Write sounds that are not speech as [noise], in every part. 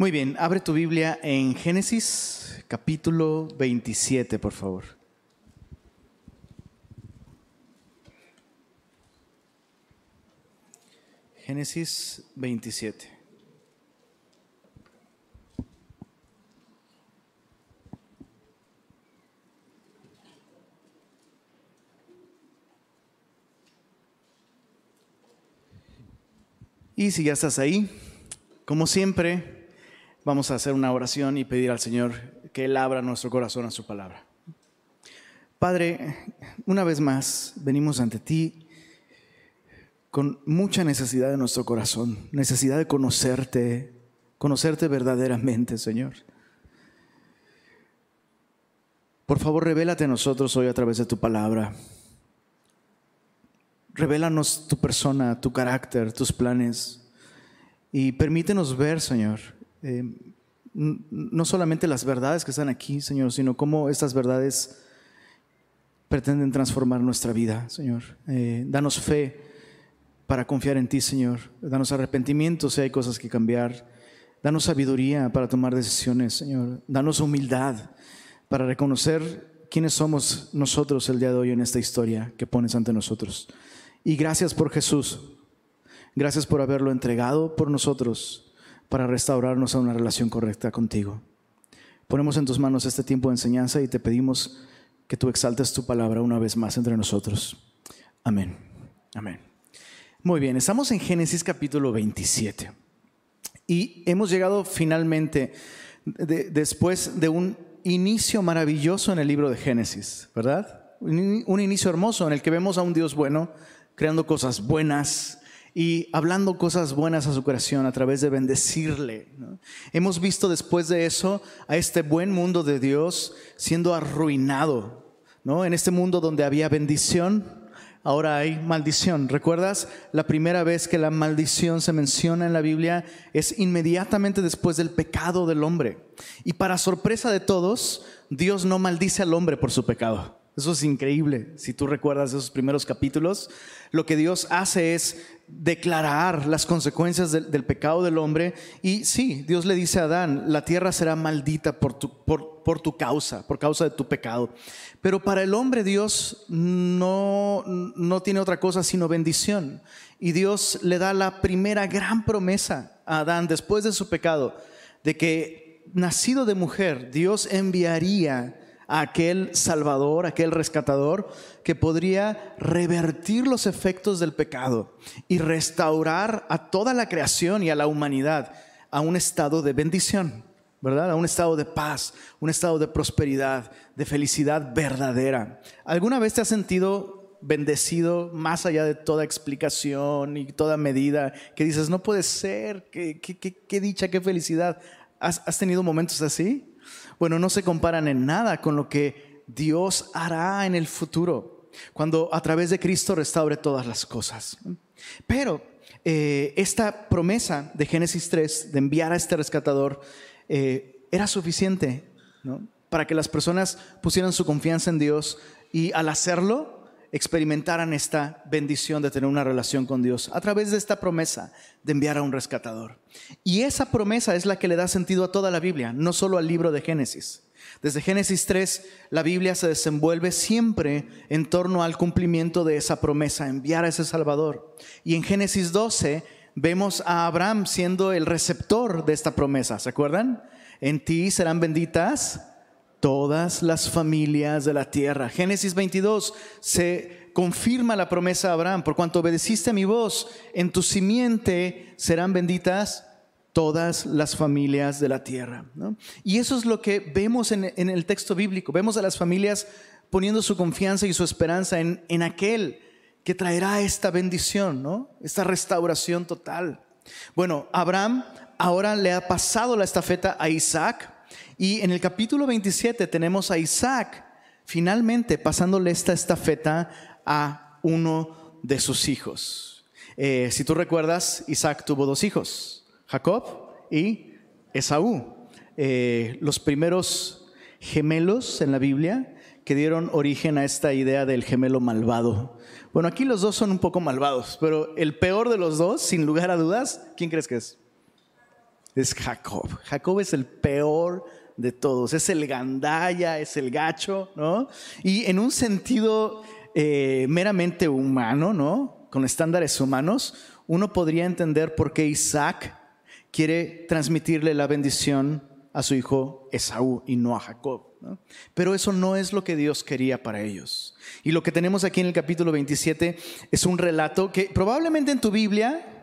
Muy bien, abre tu Biblia en Génesis capítulo 27, por favor. Génesis 27. Y si ya estás ahí, como siempre, vamos a hacer una oración y pedir al Señor que Él abra nuestro corazón a su palabra. Padre, una vez más venimos ante ti con mucha necesidad de nuestro corazón, necesidad de conocerte, conocerte verdaderamente, Señor. Por favor, revélate a nosotros hoy a través de tu palabra. Revélanos tu persona, tu carácter, tus planes. Y permítenos ver, Señor, eh, no solamente las verdades que están aquí, Señor, sino cómo estas verdades pretenden transformar nuestra vida, Señor. Eh, danos fe para confiar en ti, Señor. Danos arrepentimiento si hay cosas que cambiar. Danos sabiduría para tomar decisiones, Señor. Danos humildad para reconocer quiénes somos nosotros el día de hoy en esta historia que pones ante nosotros. Y gracias por Jesús. Gracias por haberlo entregado por nosotros para restaurarnos a una relación correcta contigo. Ponemos en tus manos este tiempo de enseñanza y te pedimos que tú exaltes tu palabra una vez más entre nosotros. Amén. Amén. Muy bien, estamos en Génesis capítulo 27 y hemos llegado finalmente después de un inicio maravilloso en el libro de Génesis, ¿verdad? Un inicio hermoso en el que vemos a un Dios bueno creando cosas buenas, y hablando cosas buenas a su creación a través de bendecirle. Hemos visto después de eso a este buen mundo de Dios siendo arruinado. ¿no? En este mundo donde había bendición, ahora hay maldición. ¿Recuerdas? La primera vez que la maldición se menciona en la Biblia es inmediatamente después del pecado del hombre. Y para sorpresa de todos, Dios no maldice al hombre por su pecado. Eso es increíble. Si tú recuerdas esos primeros capítulos, lo que Dios hace es declarar las consecuencias del, pecado del hombre. Y sí, Dios le dice a Adán, la tierra será maldita por tu, por, tu causa, por causa de tu pecado. Pero para el hombre Dios no, no tiene otra cosa sino bendición. Y Dios le da la primera gran promesa a Adán después de su pecado, de que nacido de mujer, Dios enviaría aquel Salvador, aquel rescatador que podría revertir los efectos del pecado y restaurar a toda la creación y a la humanidad a un estado de bendición, ¿verdad? A un estado de paz, un estado de prosperidad, de felicidad verdadera. ¿Alguna vez te has sentido bendecido más allá de toda explicación y toda medida que dices, no puede ser, qué, qué, dicha, qué felicidad? ¿Has, ¿Has tenido momentos así? Bueno, no se comparan en nada con lo que Dios hará en el futuro, cuando a través de Cristo restaure todas las cosas. Pero eh, esta promesa de Génesis 3 de enviar a este rescatador eh, era suficiente para que las personas pusieran su confianza en Dios y al hacerlo experimentaran esta bendición de tener una relación con Dios a través de esta promesa de enviar a un rescatador. Y esa promesa es la que le da sentido a toda la Biblia, no solo al libro de Génesis. Desde Génesis 3, la Biblia se desenvuelve siempre en torno al cumplimiento de esa promesa, enviar a ese Salvador. Y en Génesis 12 vemos a Abraham siendo el receptor de esta promesa, ¿se acuerdan? En ti serán benditas todas las familias de la tierra. Génesis 22 se confirma la promesa a Abraham, por cuanto obedeciste a mi voz, en tu simiente serán benditas todas las familias de la tierra. Y eso es lo que vemos en, el texto bíblico. Vemos a las familias poniendo su confianza y su esperanza en, en aquel que traerá esta bendición, ¿no? esta restauración total. Bueno, Abraham ahora le ha pasado la estafeta a Isaac y en el capítulo 27 tenemos a Isaac finalmente pasándole esta estafeta a uno de sus hijos. Eh, si tú recuerdas, Isaac tuvo dos hijos, Jacob y Esaú, eh, los primeros gemelos en la Biblia que dieron origen a esta idea del gemelo malvado. Bueno, aquí los dos son un poco malvados, pero el peor de los dos, sin lugar a dudas, ¿quién crees que es? Es Jacob. Jacob es el peor de todos, es el gandaya, es el gacho, ¿no? Y en un sentido eh, meramente humano, ¿no? Con estándares humanos, uno podría entender por qué Isaac quiere transmitirle la bendición a su hijo Esaú y no a Jacob. Pero eso no es lo que Dios quería para ellos. Y lo que tenemos aquí en el capítulo 27 es un relato que probablemente en tu Biblia,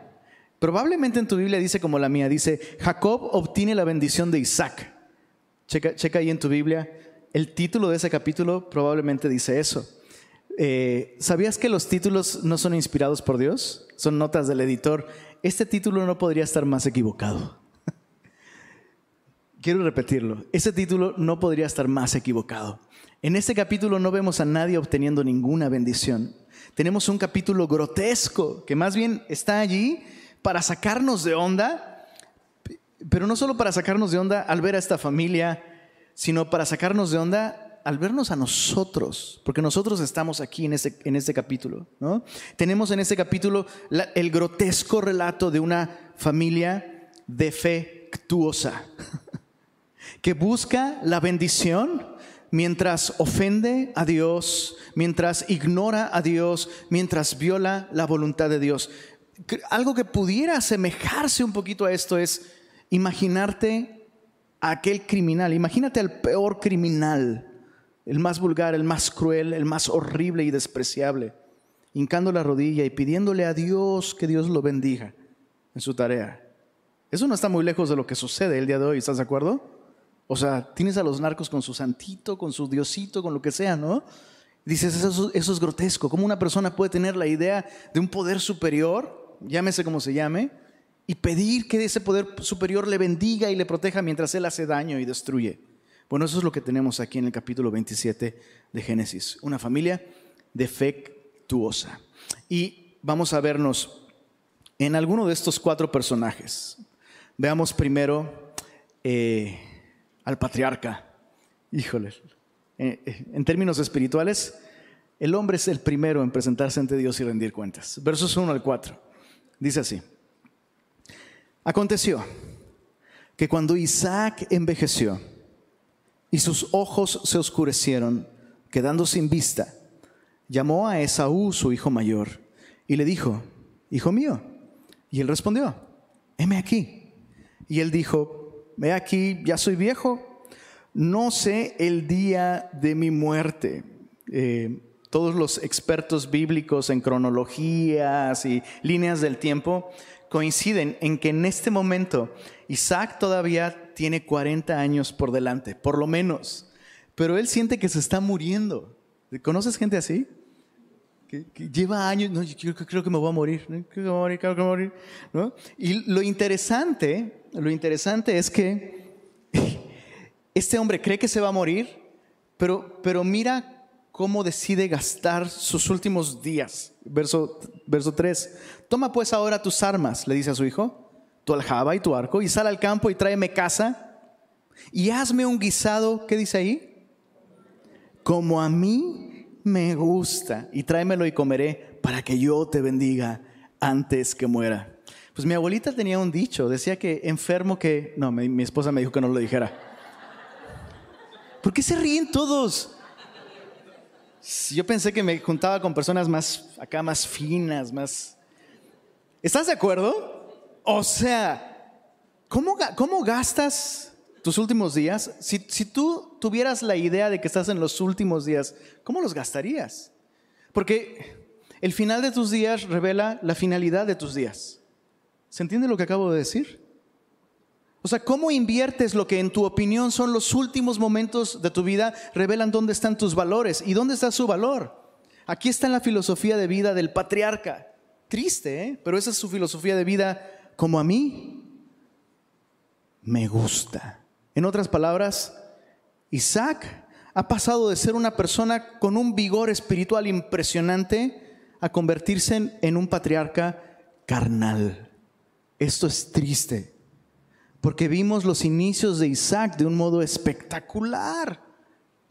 probablemente en tu Biblia dice como la mía, dice, Jacob obtiene la bendición de Isaac. Checa, checa ahí en tu Biblia, el título de ese capítulo probablemente dice eso. Eh, ¿Sabías que los títulos no son inspirados por Dios? Son notas del editor. Este título no podría estar más equivocado. [laughs] Quiero repetirlo, ese título no podría estar más equivocado. En este capítulo no vemos a nadie obteniendo ninguna bendición. Tenemos un capítulo grotesco que más bien está allí para sacarnos de onda, pero no solo para sacarnos de onda al ver a esta familia, sino para sacarnos de onda al vernos a nosotros, porque nosotros estamos aquí en este, en este capítulo. ¿no? Tenemos en este capítulo el grotesco relato de una familia defectuosa. [laughs] que busca la bendición mientras ofende a Dios, mientras ignora a Dios, mientras viola la voluntad de Dios. Algo que pudiera asemejarse un poquito a esto es imaginarte a aquel criminal, imagínate al peor criminal, el más vulgar, el más cruel, el más horrible y despreciable, hincando la rodilla y pidiéndole a Dios que Dios lo bendiga en su tarea. Eso no está muy lejos de lo que sucede el día de hoy, ¿estás de acuerdo? O sea, tienes a los narcos con su santito, con su diosito, con lo que sea, ¿no? Dices, eso, es grotesco. ¿Cómo una persona puede tener la idea de un poder superior, llámese como se llame, y pedir que ese poder superior le bendiga y le proteja mientras él hace daño y destruye? Bueno, eso es lo que tenemos aquí en el capítulo 27 de Génesis. Una familia defectuosa. Y vamos a vernos en alguno de estos cuatro personajes. Veamos primero... Eh, al patriarca. Híjole, eh, eh, en términos espirituales, el hombre es el primero en presentarse ante Dios y rendir cuentas. Versos 1 al 4. Dice así. Aconteció que cuando Isaac envejeció y sus ojos se oscurecieron, quedando sin vista, llamó a Esaú, su hijo mayor, y le dijo, Hijo mío. Y él respondió, heme aquí. Y él dijo, Ve aquí, ya soy viejo, no sé el día de mi muerte. Eh, todos los expertos bíblicos en cronologías y líneas del tiempo coinciden en que en este momento Isaac todavía tiene 40 años por delante, por lo menos, pero él siente que se está muriendo. ¿Conoces gente así? Que, lleva años, no, yo creo, que me voy a morir, creo que me voy a morir, creo que me voy a morir. ¿no? Y lo interesante lo interesante es que [laughs] este hombre cree que se va a morir, pero, pero mira cómo decide gastar sus últimos días. Verso, verso 3. Toma pues ahora tus armas, le dice a su hijo, tu aljaba y tu arco, y sal al campo y tráeme casa, y hazme un guisado, ¿qué dice ahí? Como a mí me gusta, y tráemelo y comeré para que yo te bendiga antes que muera. Pues mi abuelita tenía un dicho, decía que enfermo que... No, mi, esposa me dijo que no lo dijera. ¿Por qué se ríen todos? Yo pensé que me juntaba con personas más, acá más finas, más... ¿Estás de acuerdo? O sea, ¿cómo, cómo gastas tus últimos días? Si, si tú tuvieras la idea de que estás en los últimos días, ¿cómo los gastarías? Porque el final de tus días revela la finalidad de tus días. ¿Se entiende lo que acabo de decir? O sea, cómo inviertes lo que en tu opinión son los últimos momentos de tu vida, revelan dónde están tus valores y dónde está su valor. Aquí está la filosofía de vida del patriarca. Triste, ¿eh? pero esa es su filosofía de vida como a mí me gusta. En otras palabras, Isaac ha pasado de ser una persona con un vigor espiritual impresionante a convertirse en un patriarca carnal. Esto es triste, porque vimos los inicios de Isaac de un modo espectacular.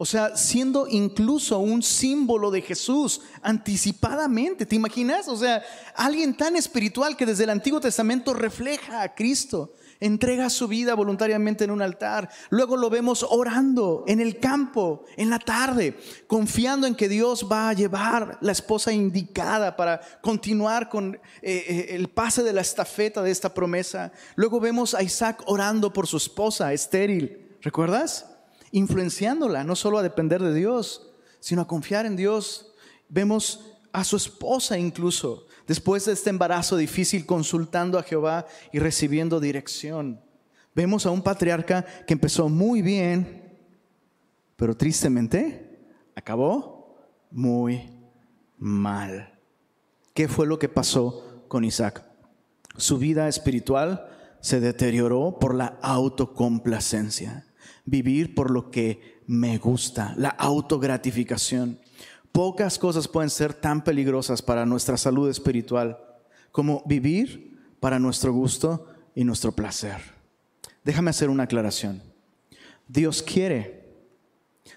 O sea, siendo incluso un símbolo de Jesús anticipadamente, ¿te imaginas? O sea, alguien tan espiritual que desde el Antiguo Testamento refleja a Cristo. Entrega su vida voluntariamente en un altar. Luego lo vemos orando en el campo, en la tarde, confiando en que Dios va a llevar la esposa indicada para continuar con eh, eh, el pase de la estafeta de esta promesa. Luego vemos a Isaac orando por su esposa estéril. ¿Recuerdas? Influenciándola, no solo a depender de Dios, sino a confiar en Dios. Vemos a su esposa incluso después de este embarazo difícil, consultando a Jehová y recibiendo dirección. Vemos a un patriarca que empezó muy bien, pero tristemente acabó muy mal. ¿Qué fue lo que pasó con Isaac? Su vida espiritual se deterioró por la autocomplacencia, vivir por lo que me gusta, la autogratificación. Pocas cosas pueden ser tan peligrosas para nuestra salud espiritual como vivir para nuestro gusto y nuestro placer. Déjame hacer una aclaración. Dios quiere,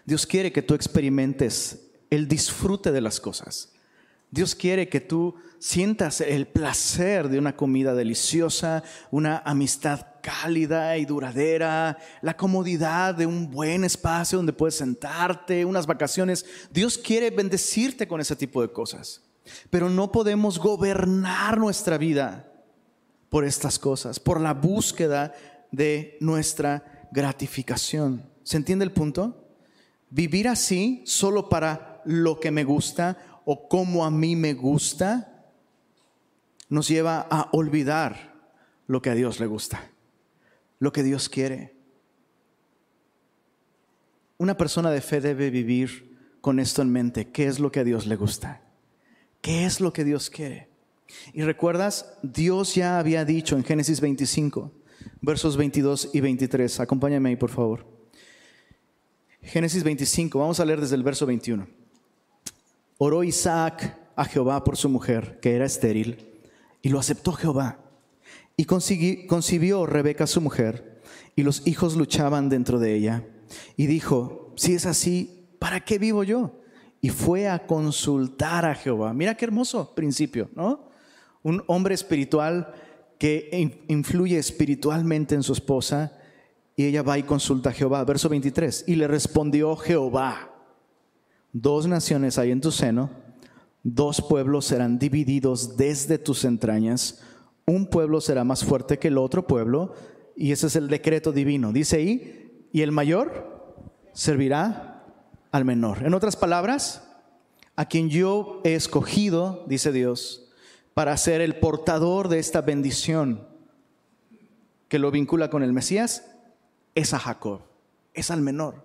Dios quiere que tú experimentes el disfrute de las cosas. Dios quiere que tú sientas el placer de una comida deliciosa, una amistad cálida y duradera, la comodidad de un buen espacio donde puedes sentarte, unas vacaciones. Dios quiere bendecirte con ese tipo de cosas. Pero no podemos gobernar nuestra vida por estas cosas, por la búsqueda de nuestra gratificación. ¿Se entiende el punto? Vivir así solo para lo que me gusta o como a mí me gusta nos lleva a olvidar lo que a Dios le gusta, lo que Dios quiere. Una persona de fe debe vivir con esto en mente. ¿Qué es lo que a Dios le gusta? ¿Qué es lo que Dios quiere? Y recuerdas, Dios ya había dicho en Génesis 25, versos 22 y 23. Acompáñame ahí, por favor. Génesis 25, vamos a leer desde el verso 21. Oró Isaac a Jehová por su mujer, que era estéril, y lo aceptó Jehová. Y concibió Rebeca su mujer, y los hijos luchaban dentro de ella. Y dijo, si es así, ¿para qué vivo yo? Y fue a consultar a Jehová. Mira qué hermoso principio, ¿no? Un hombre espiritual que influye espiritualmente en su esposa, y ella va y consulta a Jehová. Verso 23, y le respondió Jehová dos naciones hay en tu seno, dos pueblos serán divididos desde tus entrañas, un pueblo será más fuerte que el otro pueblo, y ese es el decreto divino. Dice ahí, y el mayor servirá al menor. En otras palabras, a quien yo he escogido, dice Dios, para ser el portador de esta bendición que lo vincula con el Mesías, es a Jacob, es al menor.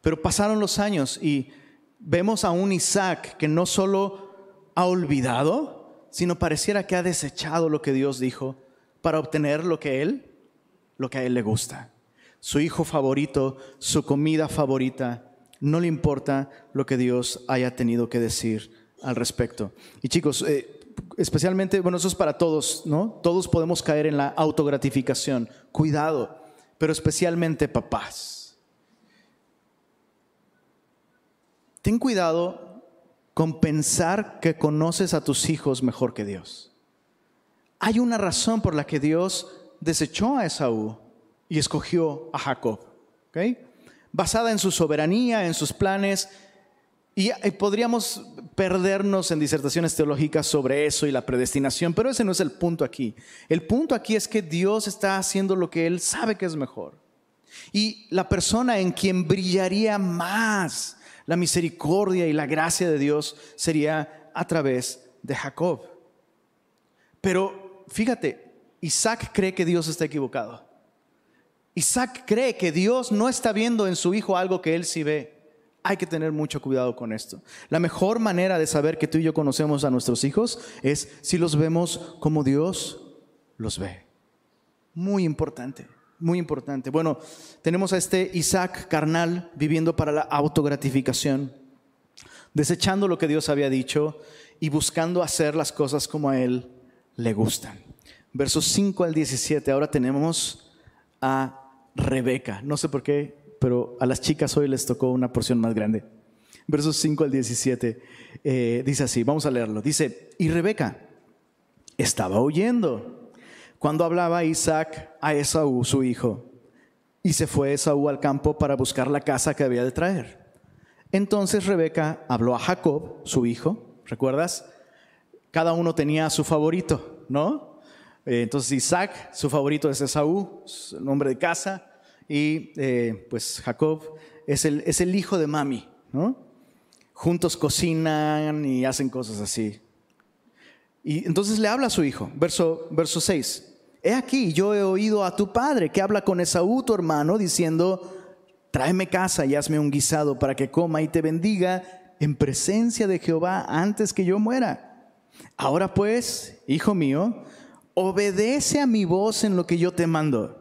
Pero pasaron los años y vemos a un Isaac que no solo ha olvidado, sino pareciera que ha desechado lo que Dios dijo para obtener lo que él, lo que a él le gusta. Su hijo favorito, su comida favorita, no le importa lo que Dios haya tenido que decir al respecto. Y chicos, eh, especialmente, bueno, eso es para todos, ¿no? Todos podemos caer en la autogratificación. Cuidado, pero especialmente papás Ten cuidado con pensar que conoces a tus hijos mejor que Dios. Hay una razón por la que Dios desechó a Esaú y escogió a Jacob, basada en su soberanía, en sus planes. Y podríamos perdernos en disertaciones teológicas sobre eso y la predestinación, pero ese no es el punto aquí. El punto aquí es que Dios está haciendo lo que Él sabe que es mejor. Y la persona en quien brillaría más la misericordia y la gracia de Dios sería a través de Jacob. Pero fíjate, Isaac cree que Dios está equivocado. Isaac cree que Dios no está viendo en su hijo algo que él sí ve. Hay que tener mucho cuidado con esto. La mejor manera de saber que tú y yo conocemos a nuestros hijos es si los vemos como Dios los ve. Muy importante muy importante. Bueno, tenemos a este Isaac carnal viviendo para la autogratificación, desechando lo que Dios había dicho y buscando hacer las cosas como a él le gustan. Versos 5 al 17, ahora tenemos a Rebeca. No sé por qué, pero a las chicas hoy les tocó una porción más grande. Versos 5 al 17, eh, dice así, vamos a leerlo. Dice, y Rebeca estaba oyendo cuando hablaba Isaac a Esaú, su hijo, y se fue Esaú al campo para buscar la casa que había de traer. Entonces Rebeca habló a Jacob, su hijo, ¿recuerdas? Cada uno tenía su favorito, ¿no? Eh, entonces Isaac, su favorito es Esaú, nombre de casa, y eh, pues Jacob es el, es el hijo de mami, ¿no? Juntos cocinan y hacen cosas así. Y entonces le habla a su hijo, verso, verso 6. He aquí, yo he oído a tu padre que habla con Esaú, tu hermano, diciendo, tráeme casa y hazme un guisado para que coma y te bendiga en presencia de Jehová antes que yo muera. Ahora pues, hijo mío, obedece a mi voz en lo que yo te mando.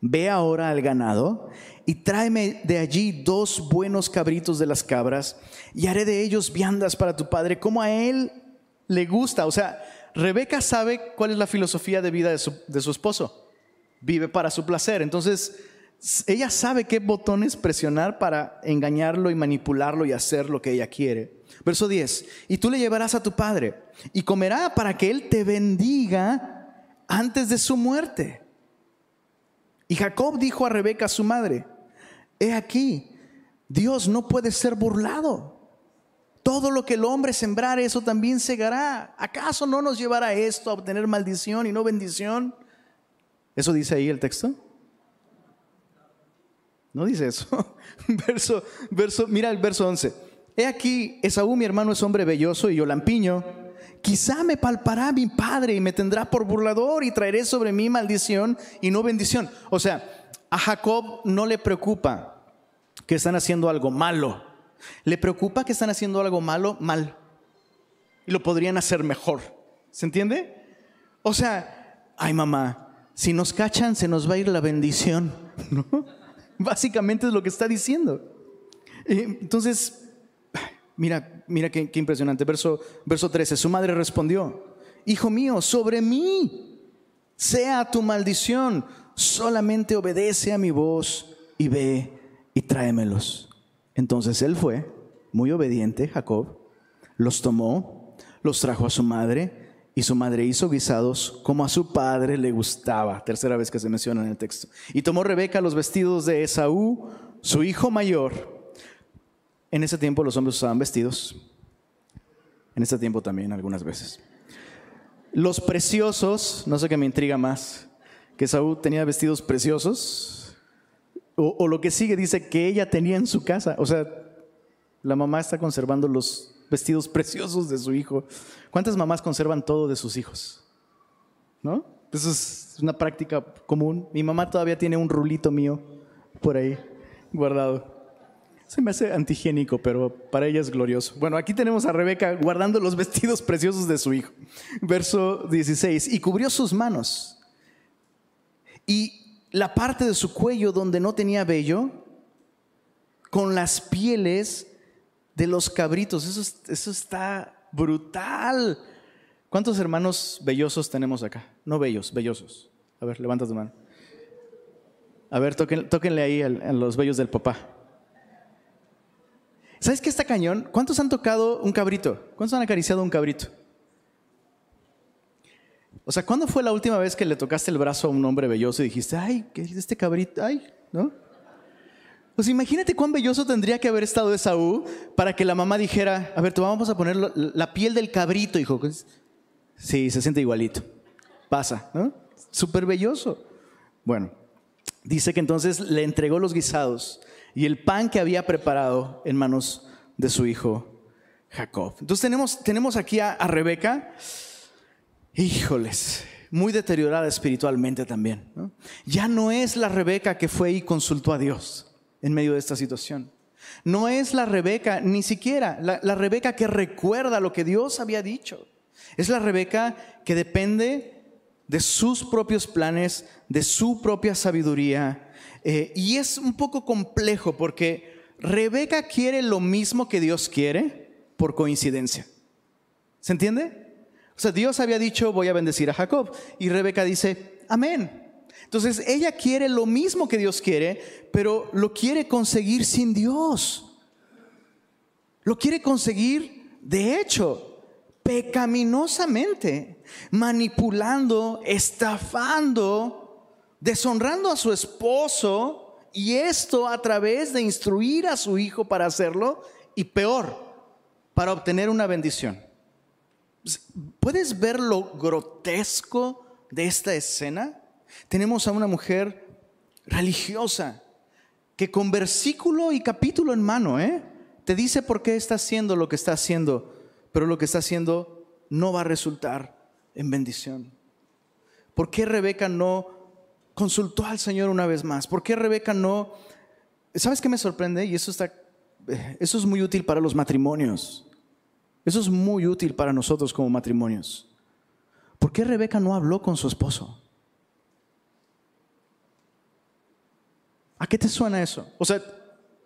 Ve ahora al ganado y tráeme de allí dos buenos cabritos de las cabras y haré de ellos viandas para tu padre como a él le gusta. O sea, Rebeca sabe cuál es la filosofía de vida de su, esposo. Vive para su placer. Entonces, ella sabe qué botones presionar para engañarlo y manipularlo y hacer lo que ella quiere. Verso 10, y tú le llevarás a tu padre y comerá para que él te bendiga antes de su muerte. Y Jacob dijo a Rebeca, su madre, he aquí, Dios no puede ser burlado. Todo lo que el hombre sembrar, eso también segará. ¿Acaso no nos llevará esto a obtener maldición y no bendición? ¿Eso dice ahí el texto? No dice eso. [laughs] verso, verso, mira el verso 11. He aquí, Esaú, mi hermano, es hombre belloso y yo lampiño. Quizá me palpará mi padre y me tendrá por burlador y traeré sobre mí maldición y no bendición. O sea, a Jacob no le preocupa que están haciendo algo malo. Le preocupa que están haciendo algo malo, mal. Y lo podrían hacer mejor. ¿Se entiende? O sea, ay mamá, si nos cachan se nos va a ir la bendición. [laughs] Básicamente es lo que está diciendo. Entonces, mira, mira qué, impresionante. Verso, verso 13, su madre respondió, hijo mío, sobre mí sea tu maldición, solamente obedece a mi voz y ve y tráemelos. Entonces él fue, muy obediente, Jacob, los tomó, los trajo a su madre, y su madre hizo guisados como a su padre le gustaba. Tercera vez que se menciona en el texto. Y tomó Rebeca los vestidos de Esaú, su hijo mayor. En ese tiempo los hombres usaban vestidos. En este tiempo también algunas veces. Los preciosos, no sé qué me intriga más, que Esaú tenía vestidos preciosos, o, lo que sigue dice que ella tenía en su casa. O sea, la mamá está conservando los vestidos [laughs] preciosos de su hijo. ¿Cuántas mamás conservan todo de sus hijos? ¿No? Eso es una práctica común. Mi mamá todavía tiene un rulito mío por ahí guardado. Se me hace antihigiénico, pero para ella es glorioso. Bueno, aquí tenemos a Rebeca guardando los vestidos preciosos de su hijo. Verso 16. Y cubrió sus manos. Y la parte de su cuello donde no tenía vello con las pieles de los cabritos. Eso, eso está brutal. ¿Cuántos hermanos vellosos tenemos acá? No bellos, vellosos. A ver, levanta tu mano. A ver, tóquenle ahí a, los vellos del papá. ¿Sabes qué está cañón? ¿Cuántos han tocado un cabrito? ¿Cuántos han acariciado un cabrito? O sea, ¿cuándo fue la última vez que le tocaste el brazo a un hombre belloso y dijiste, ay, ¿qué es este cabrito? Ay, ¿no? Pues imagínate cuán belloso tendría que haber estado Esaú para que la mamá dijera, a ver, te vamos a poner la piel del cabrito, hijo. Sí, se siente igualito. Pasa, ¿no? Súper belloso. Bueno, dice que entonces le entregó los guisados y el pan que había preparado en manos de su hijo Jacob. Entonces tenemos, tenemos aquí a Rebeca híjoles, muy deteriorada espiritualmente también. Ya no es la Rebeca que fue y consultó a Dios en medio de esta situación. No es la Rebeca, ni siquiera la, Rebeca que recuerda lo que Dios había dicho. Es la Rebeca que depende de sus propios planes, de su propia sabiduría. Eh, y es un poco complejo porque Rebeca quiere lo mismo que Dios quiere por coincidencia. ¿Se entiende? O sea, Dios había dicho, voy a bendecir a Jacob. Y Rebeca dice, amén. Entonces, ella quiere lo mismo que Dios quiere, pero lo quiere conseguir sin Dios. Lo quiere conseguir, de hecho, pecaminosamente, manipulando, estafando, deshonrando a su esposo y esto a través de instruir a su hijo para hacerlo y peor, para obtener una bendición. ¿Puedes ver lo grotesco de esta escena? Tenemos a una mujer religiosa que con versículo y capítulo en mano, ¿eh? te dice por qué está haciendo lo que está haciendo pero lo que está haciendo no va a resultar en bendición. ¿Por qué Rebeca no consultó al Señor una vez más? ¿Por qué Rebeca no... ¿Sabes qué me sorprende? Y eso, está, eh, eso es muy útil para los matrimonios. Eso es muy útil para nosotros como matrimonios. ¿Por qué Rebeca no habló con su esposo? ¿A qué te suena eso? O sea,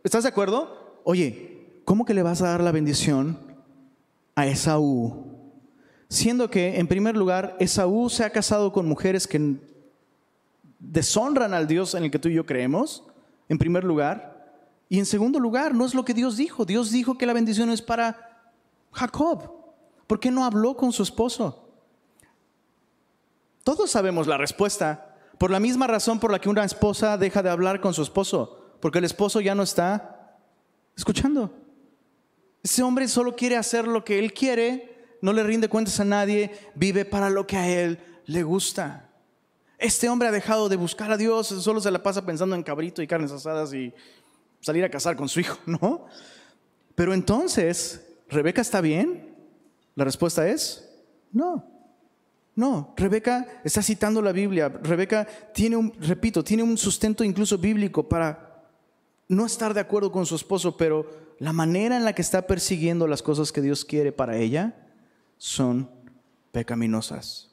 ¿estás de acuerdo? Oye, ¿cómo que le vas a dar la bendición a Esaú, siendo que en primer lugar Esaú se ha casado con mujeres que deshonran al Dios en el que tú y yo creemos, en primer lugar, y en segundo lugar, no es lo que Dios dijo, Dios dijo que la bendición es para Jacob. ¿Por qué no habló con su esposo? Todos sabemos la respuesta, por la misma razón por la que una esposa deja de hablar con su esposo, porque el esposo ya no está escuchando. Ese hombre solo quiere hacer lo que él quiere, no le rinde cuentas a nadie, vive para lo que a él le gusta. Este hombre ha dejado de buscar a Dios, solo se la pasa pensando en cabrito y carnes asadas y salir a casar con su hijo, [laughs] ¿no? Pero entonces, ¿Rebeca está bien? La respuesta es no. No, Rebeca está citando la Biblia. Rebeca tiene un, repito, tiene un sustento incluso bíblico para no estar de acuerdo con su esposo, pero la manera en la que está persiguiendo las cosas que Dios quiere para ella son pecaminosas.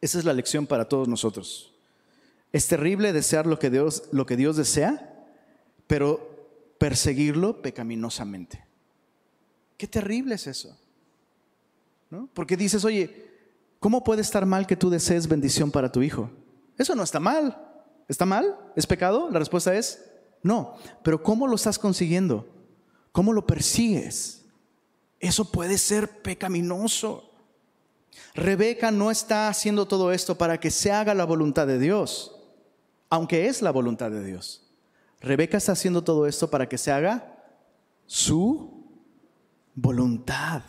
Esa es la lección para todos nosotros. Es terrible desear lo que Dios, lo que Dios desea, pero perseguirlo pecaminosamente. Qué terrible es eso. ¿No? Porque dices, oye, ¿cómo puede estar mal que tú desees bendición para tu hijo? Eso no está mal. ¿Está mal? ¿Es pecado? La respuesta es no, pero ¿cómo lo estás consiguiendo? ¿Cómo lo persigues? Eso puede ser pecaminoso. Rebeca no está haciendo todo esto para que se haga la voluntad de Dios, aunque es la voluntad de Dios. Rebeca está haciendo todo esto para que se haga su voluntad.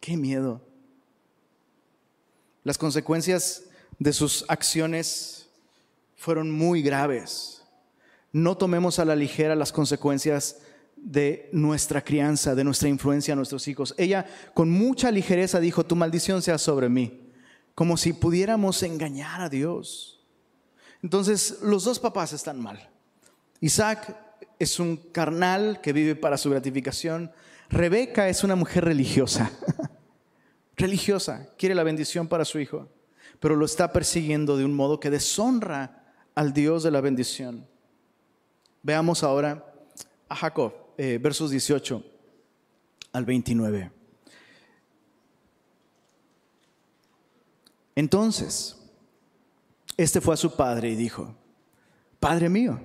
Qué miedo. Las consecuencias de sus acciones fueron muy graves no tomemos a la ligera las consecuencias de nuestra crianza, de nuestra influencia a nuestros hijos. Ella con mucha ligereza dijo, tu maldición sea sobre mí, como si pudiéramos engañar a Dios. Entonces, los dos papás están mal. Isaac es un carnal que vive para su gratificación. Rebeca es una mujer religiosa, [laughs] religiosa, quiere la bendición para su hijo, pero lo está persiguiendo de un modo que deshonra al Dios de la bendición. Veamos ahora a Jacob, eh, versos 18 al 29. Entonces, este fue a su padre y dijo, Padre mío.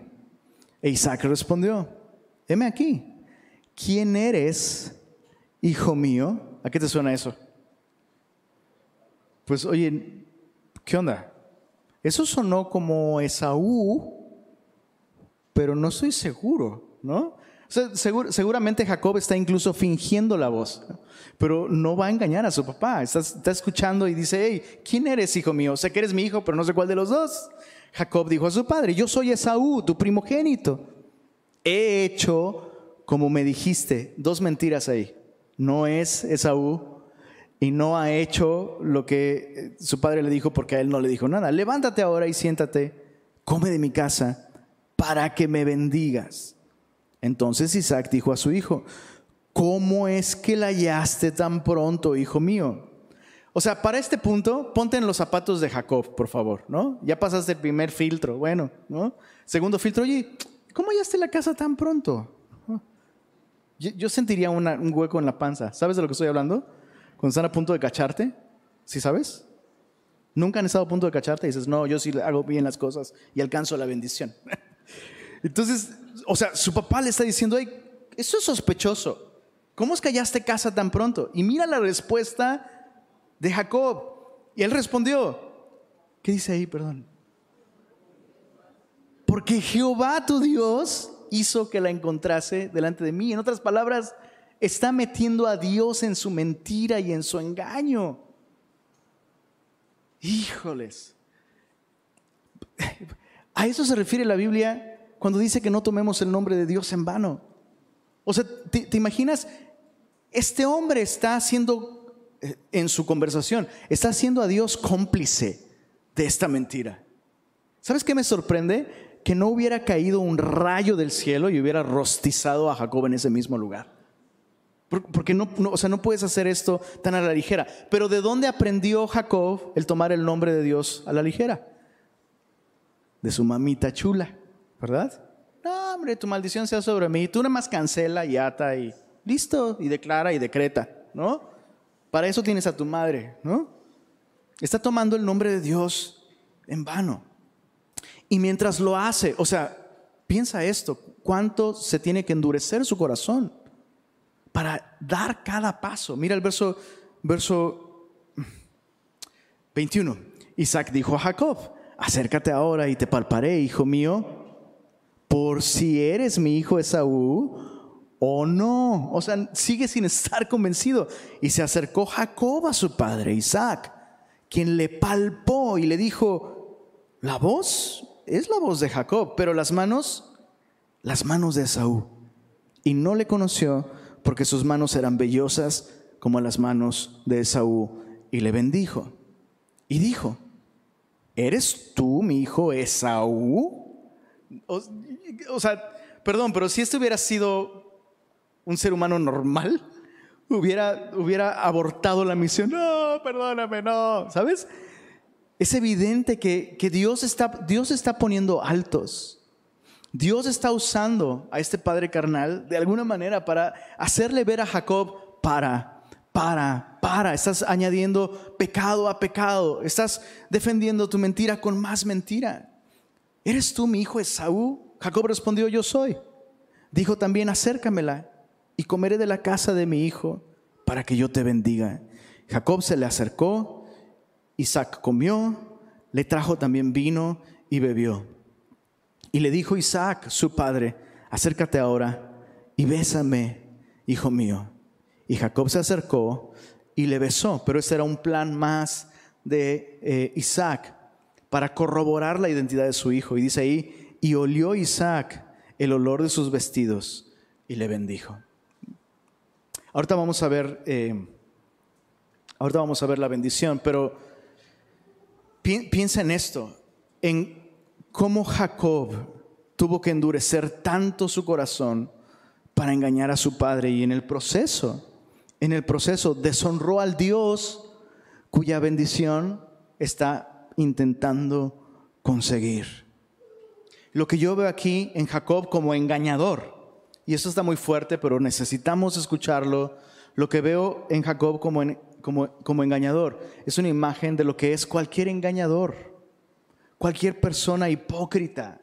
E Isaac respondió, heme aquí, ¿quién eres, hijo mío? ¿A qué te suena eso? Pues oye, ¿qué onda? Eso sonó como Esaú pero no estoy seguro, ¿no? seguramente Jacob está incluso fingiendo la voz, pero no va a engañar a su papá. Está, está escuchando y dice, hey, ¿quién eres, hijo mío? Sé que eres mi hijo, pero no sé cuál de los dos. Jacob dijo a su padre, yo soy Esaú, tu primogénito. He hecho como me dijiste, dos mentiras ahí. No es Esaú y no ha hecho lo que su padre le dijo porque a él no le dijo nada. Levántate ahora y siéntate, come de mi casa para que me bendigas. Entonces Isaac dijo a su hijo, ¿cómo es que la hallaste tan pronto, hijo mío? O sea, para este punto, ponte en los zapatos de Jacob, por favor, ¿no? Ya pasaste el primer filtro, bueno, ¿no? Segundo filtro, oye, ¿cómo hallaste la casa tan pronto? Yo, sentiría un hueco en la panza. ¿Sabes de lo que estoy hablando? Cuando están a punto de cacharte, ¿sí sabes? Nunca han estado a punto de cacharte y dices, no, yo sí hago bien las cosas y alcanzo la bendición. [laughs] Entonces, o sea, su papá le está diciendo, eso es sospechoso. ¿Cómo es que hallaste casa tan pronto? Y mira la respuesta de Jacob. Y él respondió, ¿qué dice ahí, perdón? Porque Jehová tu Dios hizo que la encontrase delante de mí. En otras palabras, está metiendo a Dios en su mentira y en su engaño. Híjoles. [laughs] A eso se refiere la Biblia cuando dice que no tomemos el nombre de Dios en vano. O sea, ¿te, imaginas? Este hombre está haciendo, eh, en su conversación, está haciendo a Dios cómplice de esta mentira. ¿Sabes qué me sorprende? Que no hubiera caído un rayo del cielo y hubiera rostizado a Jacob en ese mismo lugar. Porque no, o sea, no puedes hacer esto tan a la ligera. Pero ¿de dónde aprendió Jacob el tomar el nombre de Dios a la ligera? De su mamita chula, ¿verdad? No, hombre, tu maldición sea sobre mí. Tú nada más cancela y ata y listo, y declara y decreta, ¿no? Para eso tienes a tu madre, ¿no? Está tomando el nombre de Dios en vano. Y mientras lo hace, o sea, piensa esto, cuánto se tiene que endurecer su corazón para dar cada paso. Mira el verso, verso 21. Isaac dijo a Jacob, acércate ahora y te palparé, hijo mío, por si eres mi hijo Esaú o no. O sea, sigue sin estar convencido. Y se acercó Jacob a su padre Isaac, quien le palpó y le dijo, la voz es la voz de Jacob, pero las manos, las manos de Esaú. Y no le conoció porque sus manos eran vellosas como las manos de Esaú, y le bendijo. Y dijo, ¿eres tú mi hijo Esaú? O, sea, perdón, pero si esto hubiera sido un ser humano normal, hubiera, hubiera abortado la misión. No, perdóname, no. ¿Sabes? Es evidente que, que Dios, está, Dios está poniendo altos. Dios está usando a este padre carnal de alguna manera para hacerle ver a Jacob, para, para, para, estás añadiendo pecado a pecado, estás defendiendo tu mentira con más mentira. ¿Eres tú mi hijo Esaú? Jacob respondió, yo soy. Dijo también, acércamela y comeré de la casa de mi hijo para que yo te bendiga. Jacob se le acercó, Isaac comió, le trajo también vino y bebió. Y le dijo Isaac, su padre, acércate ahora y bésame, hijo mío. Y Jacob se acercó y le besó, pero ese era un plan más de eh, Isaac para corroborar la identidad de su hijo. Y dice ahí, y olió Isaac el olor de sus vestidos y le bendijo. Ahorita vamos a ver, eh, ahorita vamos a ver la bendición, pero piensa en esto, en cómo Jacob tuvo que endurecer tanto su corazón para engañar a su padre y en el proceso, en el proceso deshonró al Dios cuya bendición está intentando conseguir. Lo que yo veo aquí en Jacob como engañador, y eso está muy fuerte, pero necesitamos escucharlo, lo que veo en Jacob como, como, como engañador es una imagen de lo que es cualquier engañador cualquier persona hipócrita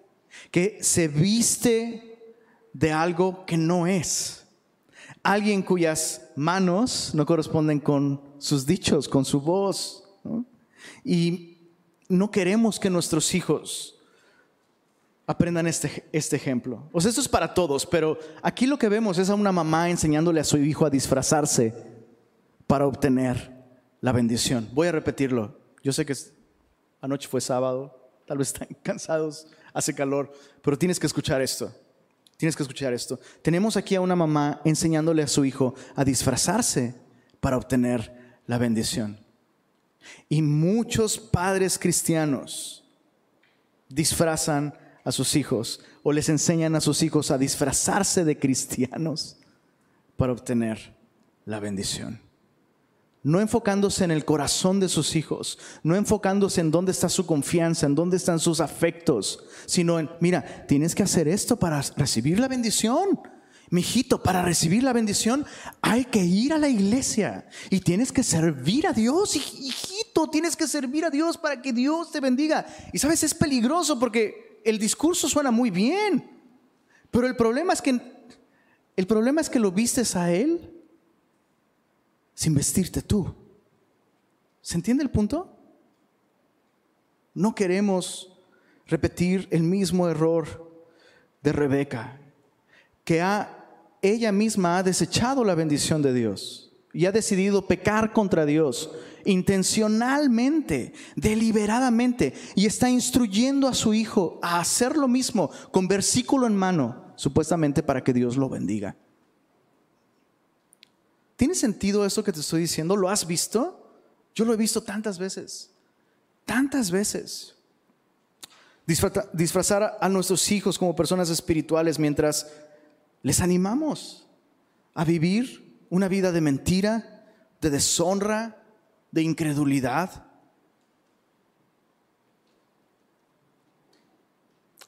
que se viste de algo que no es. Alguien cuyas manos no corresponden con sus dichos, con su voz. Y no queremos que nuestros hijos aprendan este, este ejemplo. O sea, esto es para todos, pero aquí lo que vemos es a una mamá enseñándole a su hijo a disfrazarse para obtener la bendición. Voy a repetirlo. Yo sé que anoche fue sábado, tal vez están [laughs] cansados, hace calor, pero tienes que escuchar esto. Tienes que escuchar esto. Tenemos aquí a una mamá enseñándole a su hijo a disfrazarse para obtener la bendición. Y muchos padres cristianos disfrazan a sus hijos o les enseñan a sus hijos a disfrazarse de cristianos para obtener la bendición no enfocándose en el corazón de sus hijos, no enfocándose en dónde está su confianza, en dónde están sus afectos, sino en, mira, tienes que hacer esto para recibir la bendición. Mijito, para recibir la bendición hay que ir a la iglesia y tienes que servir a Dios. Hijito, tienes que servir a Dios para que Dios te bendiga. Y sabes, es peligroso porque el discurso suena muy bien, pero el problema es que el problema es que lo vistes a él sin vestirte tú. ¿Se entiende el punto? No queremos repetir el mismo error de Rebeca, que ha, ella misma ha desechado la bendición de Dios y ha decidido pecar contra Dios intencionalmente, deliberadamente, y está instruyendo a su hijo a hacer lo mismo con versículo en mano, supuestamente para que Dios lo bendiga. ¿Tiene sentido eso que te estoy diciendo? ¿Lo has visto? Yo lo he visto tantas veces, tantas veces. Disfrazar a nuestros hijos como personas espirituales mientras les animamos a vivir una vida de mentira, de deshonra, de incredulidad.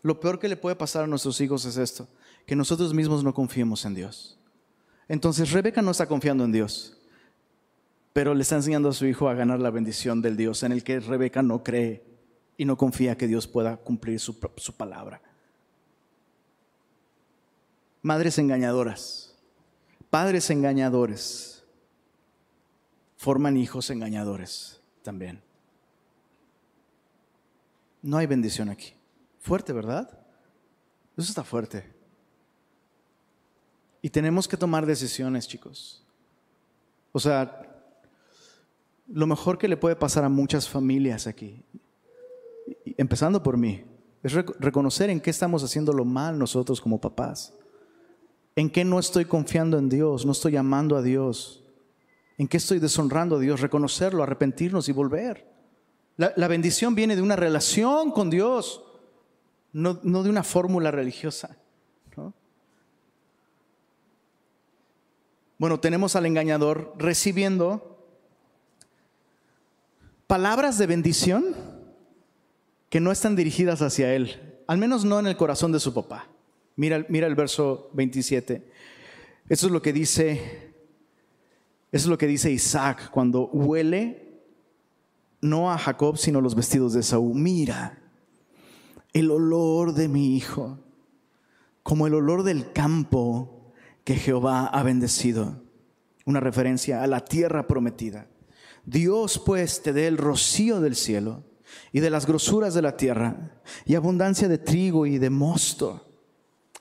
Lo peor que le puede pasar a nuestros hijos es esto, que nosotros mismos no confiemos en Dios. Entonces Rebeca no está confiando en Dios, pero le está enseñando a su hijo a ganar la bendición del Dios en el que Rebeca no cree y no confía que Dios pueda cumplir su, su palabra. Madres engañadoras, padres engañadores, forman hijos engañadores también. No hay bendición aquí. Fuerte, ¿verdad? Eso está fuerte. Y tenemos que tomar decisiones, chicos. O sea, lo mejor que le puede pasar a muchas familias aquí, empezando por mí, es reconocer en qué estamos haciendo lo mal nosotros como papás. En qué no estoy confiando en Dios, no estoy amando a Dios. En qué estoy deshonrando a Dios, reconocerlo, arrepentirnos y volver. La, bendición viene de una relación con Dios, no, de una fórmula religiosa. Bueno, tenemos al engañador recibiendo palabras de bendición que no están dirigidas hacia él, al menos no en el corazón de su papá. Mira, mira el verso 27. Eso es lo que dice, eso es lo que dice Isaac cuando huele no a Jacob, sino los vestidos de Saúl. Mira el olor de mi hijo, como el olor del campo que Jehová ha bendecido. Una referencia a la tierra prometida. Dios pues te dé el rocío del cielo y de las grosuras de la tierra y abundancia de trigo y de mosto,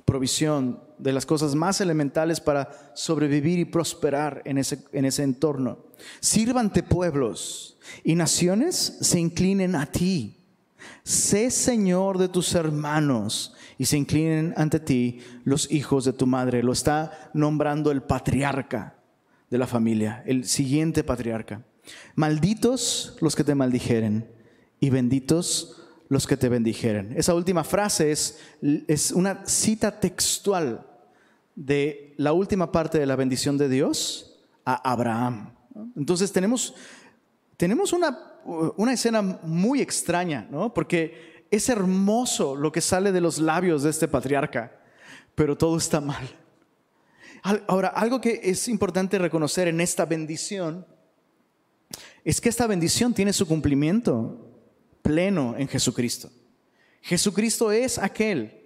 provisión de las cosas más elementales para sobrevivir y prosperar en ese, en ese entorno. Sírvante pueblos y naciones se inclinen a ti. Sé Señor de tus hermanos y se inclinen ante ti los hijos de tu madre. Lo está nombrando el patriarca de la familia, el siguiente patriarca. Malditos los que te maldijeren y benditos los que te bendijeren. Esa última frase es, es una cita textual de la última parte de la bendición de Dios a Abraham. Entonces tenemos, tenemos una, una escena muy extraña, ¿no? Porque es hermoso lo que sale de los labios de este patriarca, pero todo está mal. Ahora, algo que es importante reconocer en esta bendición es que esta bendición tiene su cumplimiento pleno en Jesucristo. Jesucristo es aquel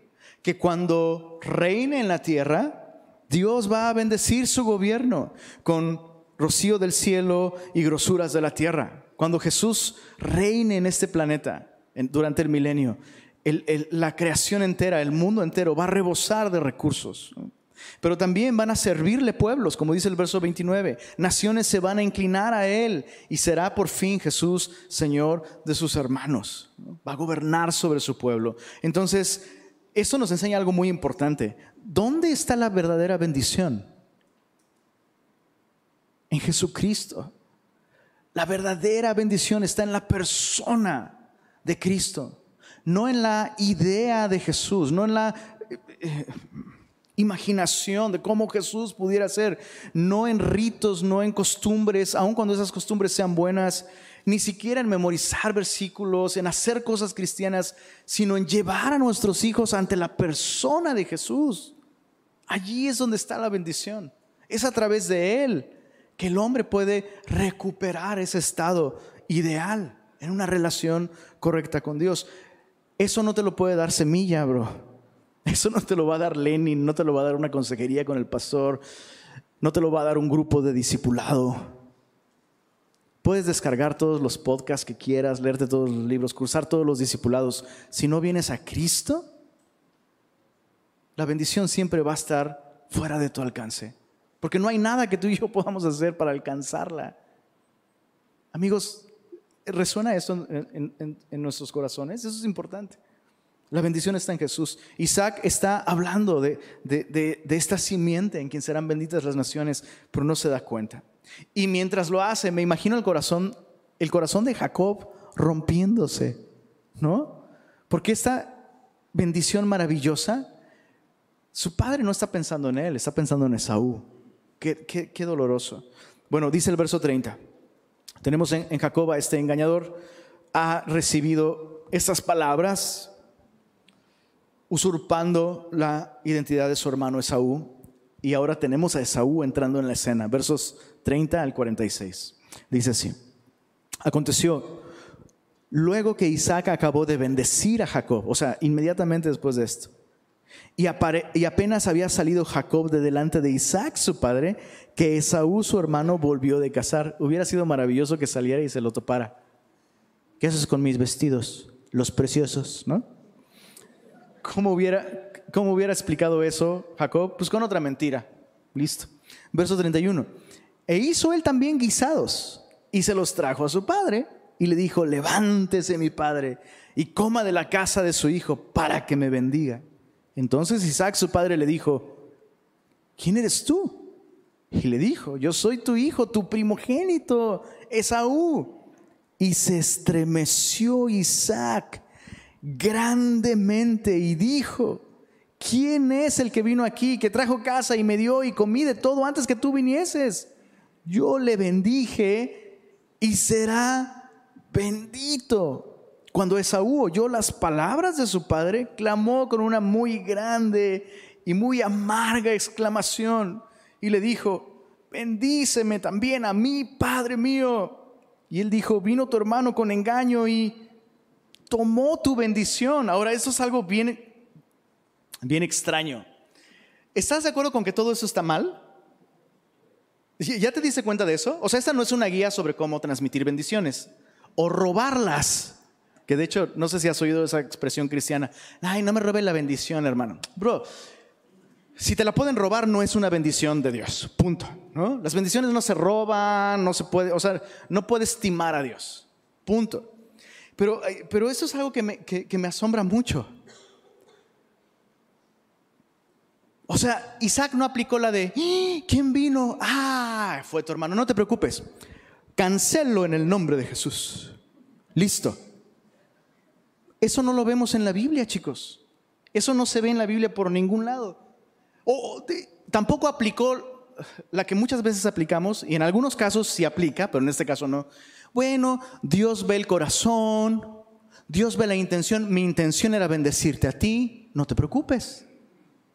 que cuando reine en la tierra, Dios va a bendecir su gobierno con rocío del cielo y grosuras de la tierra. Cuando Jesús reine en este planeta, durante el milenio, la creación entera, el mundo entero va a rebosar de recursos. Pero también van a servirle pueblos, como dice el verso 29. Naciones se van a inclinar a Él y será por fin Jesús Señor de sus hermanos. Va a gobernar sobre su pueblo. Entonces, eso nos enseña algo muy importante. ¿Dónde está la verdadera bendición? En Jesucristo. La verdadera bendición está en la persona de Cristo, no en la idea de Jesús, no en la eh, eh, imaginación de cómo Jesús pudiera ser, no en ritos, no en costumbres, aun cuando esas costumbres sean buenas, ni siquiera en memorizar versículos, en hacer cosas cristianas, sino en llevar a nuestros hijos ante la persona de Jesús. Allí es donde está la bendición. Es a través de Él que el hombre puede recuperar ese estado ideal en una relación correcta con Dios. Eso no te lo puede dar semilla, bro. Eso no te lo va a dar Lenin, no te lo va a dar una consejería con el pastor, no te lo va a dar un grupo de discipulado. Puedes descargar todos los podcasts que quieras, leerte todos los libros, cursar todos los discipulados. Si no vienes a Cristo, la bendición siempre va a estar fuera de tu alcance. Porque no hay nada que tú y yo [laughs] podamos hacer para alcanzarla. Amigos, ¿resuena esto en, nuestros corazones? Eso es importante. La bendición está en Jesús. Isaac está hablando de, de, esta simiente en quien serán benditas las naciones, pero no se da cuenta. Y mientras lo hace, me imagino el corazón, el corazón de Jacob rompiéndose, ¿no? Porque esta bendición maravillosa, su padre no está pensando en él, está pensando en Esaú. Qué, qué, doloroso. Bueno, dice el verso 30. Tenemos en, en Jacob a este engañador, ha recibido estas palabras usurpando la identidad de su hermano Esaú. Y ahora tenemos a Esaú entrando en la escena, versos 30 al 46. Dice así, aconteció, luego que Isaac acabó de bendecir a Jacob, o sea, inmediatamente después de esto, y, apenas había salido Jacob de delante de Isaac, su padre, que Esaú, su hermano, volvió de cazar. Hubiera sido maravilloso que saliera y se lo topara. ¿Qué haces con mis vestidos? Los preciosos, ¿no? ¿Cómo hubiera, ¿Cómo hubiera explicado eso Jacob? Pues con otra mentira. Listo. Verso 31. E hizo él también guisados y se los trajo a su padre y le dijo, levántese mi padre y coma de la casa de su hijo para que me bendiga. Entonces Isaac su padre le dijo, ¿quién eres tú? Y le dijo, yo soy tu hijo, tu primogénito, Esaú. Y se estremeció Isaac grandemente y dijo, ¿quién es el que vino aquí, que trajo casa y me dio y comí de todo antes que tú vinieses? Yo le bendije y será bendito. Cuando Esaú oyó las palabras de su padre, clamó con una muy grande y muy amarga exclamación y le dijo, bendíceme también a mí, Padre mío. Y él dijo, vino tu hermano con engaño y tomó tu bendición. Ahora, eso es algo bien, bien extraño. ¿Estás de acuerdo con que todo eso está mal? ¿Ya te diste cuenta de eso? O sea, esta no es una guía sobre cómo transmitir bendiciones o robarlas. Que de hecho, no sé si has oído esa expresión cristiana. Ay, no me robe la bendición, hermano. Bro, si te la pueden robar, no es una bendición de Dios. Punto. ¿no? Las bendiciones no se roban, no se puede, o sea, no puedes estimar a Dios. Punto. Pero, pero eso es algo que me, que, me asombra mucho. O sea, Isaac no aplicó la de, ¡Ah! ¿quién vino? Ah, fue tu hermano. No te preocupes. Cancelo en el nombre de Jesús. Listo. Eso no lo vemos en la Biblia, chicos. Eso no se ve en la Biblia por ningún lado. O tampoco aplicó la que muchas veces aplicamos, y en algunos casos sí aplica, pero en este caso no. Bueno, Dios ve el corazón, Dios ve la intención, mi intención era bendecirte a ti, no te preocupes.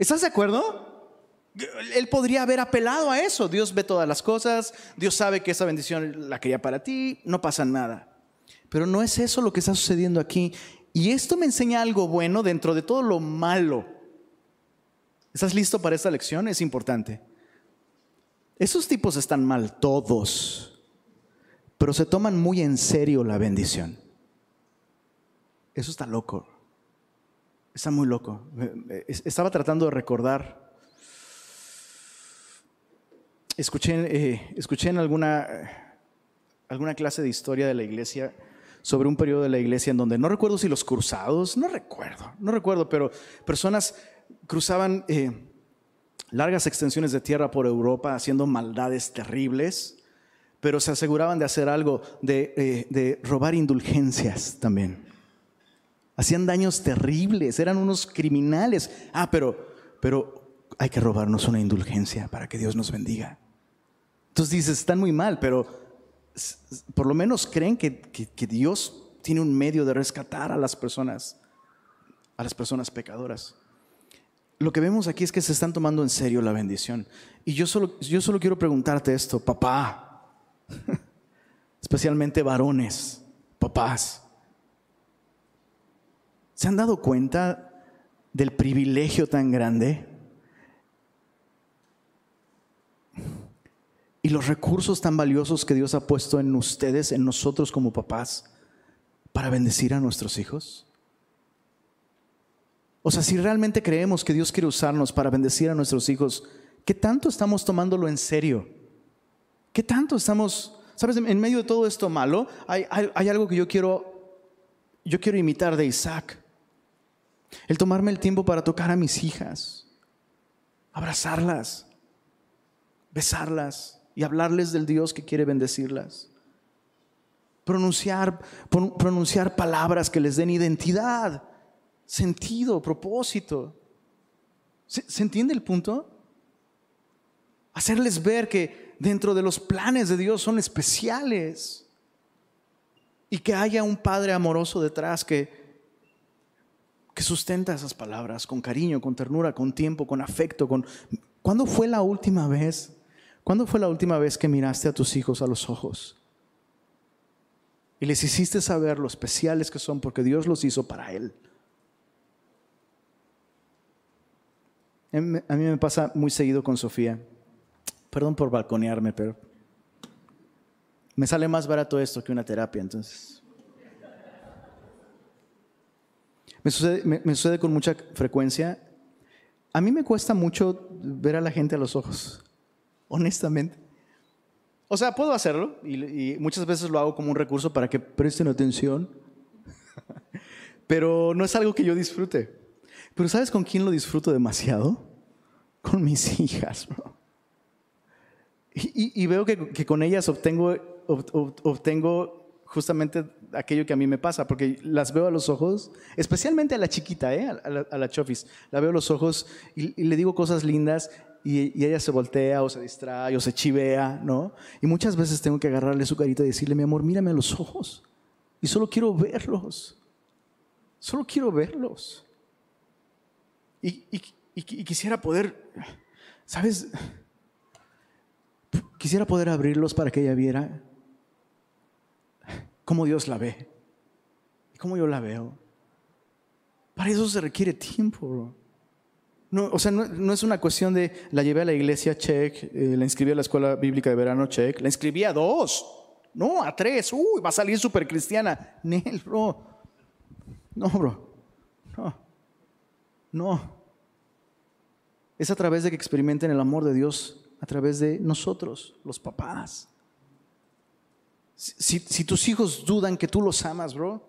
¿Estás de acuerdo? Él podría haber apelado a eso. Dios ve todas las cosas, Dios sabe que esa bendición la quería para ti, no pasa nada. Pero no es eso lo que está sucediendo aquí. Y esto me enseña algo bueno dentro de todo lo malo. ¿Estás listo para esta lección? Es importante. Esos tipos están mal, todos pero se toman muy en serio la bendición. Eso está loco. Está muy loco. Estaba tratando de recordar. Escuché, eh, escuché en alguna, alguna clase de historia de la iglesia sobre un periodo de la iglesia en donde no recuerdo si los cruzados, no recuerdo, no recuerdo, pero personas cruzaban eh, largas extensiones de tierra por Europa haciendo maldades terribles pero se aseguraban de hacer algo, eh, de, robar indulgencias también. Hacían daños terribles, eran unos criminales. Ah, pero, pero hay que robarnos una indulgencia para que Dios nos bendiga. Entonces dices, están muy mal, pero por lo menos creen que, que Dios tiene un medio de rescatar a las personas, a las personas pecadoras. Lo que vemos aquí es que se están tomando en serio la bendición. Y yo solo, yo solo quiero preguntarte esto, papá, [laughs] especialmente varones, papás. ¿Se han dado cuenta del privilegio tan grande? Y los recursos tan valiosos que Dios ha puesto en ustedes, en nosotros como papás, para bendecir a nuestros hijos? O sea, si realmente creemos que Dios quiere usarnos para bendecir a nuestros hijos, ¿qué tanto estamos tomándolo en serio? ¿Qué tanto estamos, sabes, en medio de todo esto malo, hay, hay algo que yo quiero, yo quiero imitar de Isaac. El tomarme el tiempo para tocar a mis hijas, abrazarlas, besarlas y hablarles del Dios que quiere bendecirlas. Pronunciar, pronunciar palabras que les den identidad, sentido, propósito. ¿Se, ¿Se, entiende el punto? Hacerles ver que dentro de los planes de Dios son especiales y que haya un Padre amoroso detrás que, sustenta esas palabras con cariño, con ternura, con tiempo, con afecto, con ¿Cuándo fue la última vez? ¿Cuándo fue la última vez que miraste a tus hijos a los ojos? Y les hiciste saber lo especiales que son porque Dios los hizo para Él. A mí me pasa muy seguido con Sofía. Perdón por balconearme, pero me sale más barato esto que una terapia, entonces. Me sucede, con mucha frecuencia. A mí me cuesta mucho ver a la gente a los ojos, honestamente. O sea, puedo hacerlo y, muchas veces lo hago como un recurso para que presten atención, [laughs] pero no es algo que yo disfrute. Pero ¿sabes con quién lo disfruto demasiado? Con mis [laughs] hijas, bro. Y, veo que, con ellas obtengo, obtengo justamente aquello que a mí me pasa, porque las veo a los ojos, especialmente a la chiquita, ¿eh? a, la, a Chofis, la veo a los ojos y, le digo cosas lindas y, ella se voltea o se distrae o se chivea, ¿no? Y muchas veces tengo que agarrarle su carita y decirle, mi amor, mírame a los ojos y solo quiero verlos, solo quiero verlos. Y quisiera poder, ¿sabes? Quisiera poder abrirlos para que ella viera cómo Dios la ve y cómo yo la veo. Para eso se requiere tiempo, No, o sea, no, es una cuestión de la llevé a la iglesia, check, eh, la inscribí a la escuela bíblica de verano, check, la inscribí a dos, no, a tres, uy, va a salir súper cristiana. Nel, bro. No, bro. No. No. Es a través de que experimenten el amor de Dios a través de nosotros, los papás. Si, tus hijos dudan que tú los amas, bro,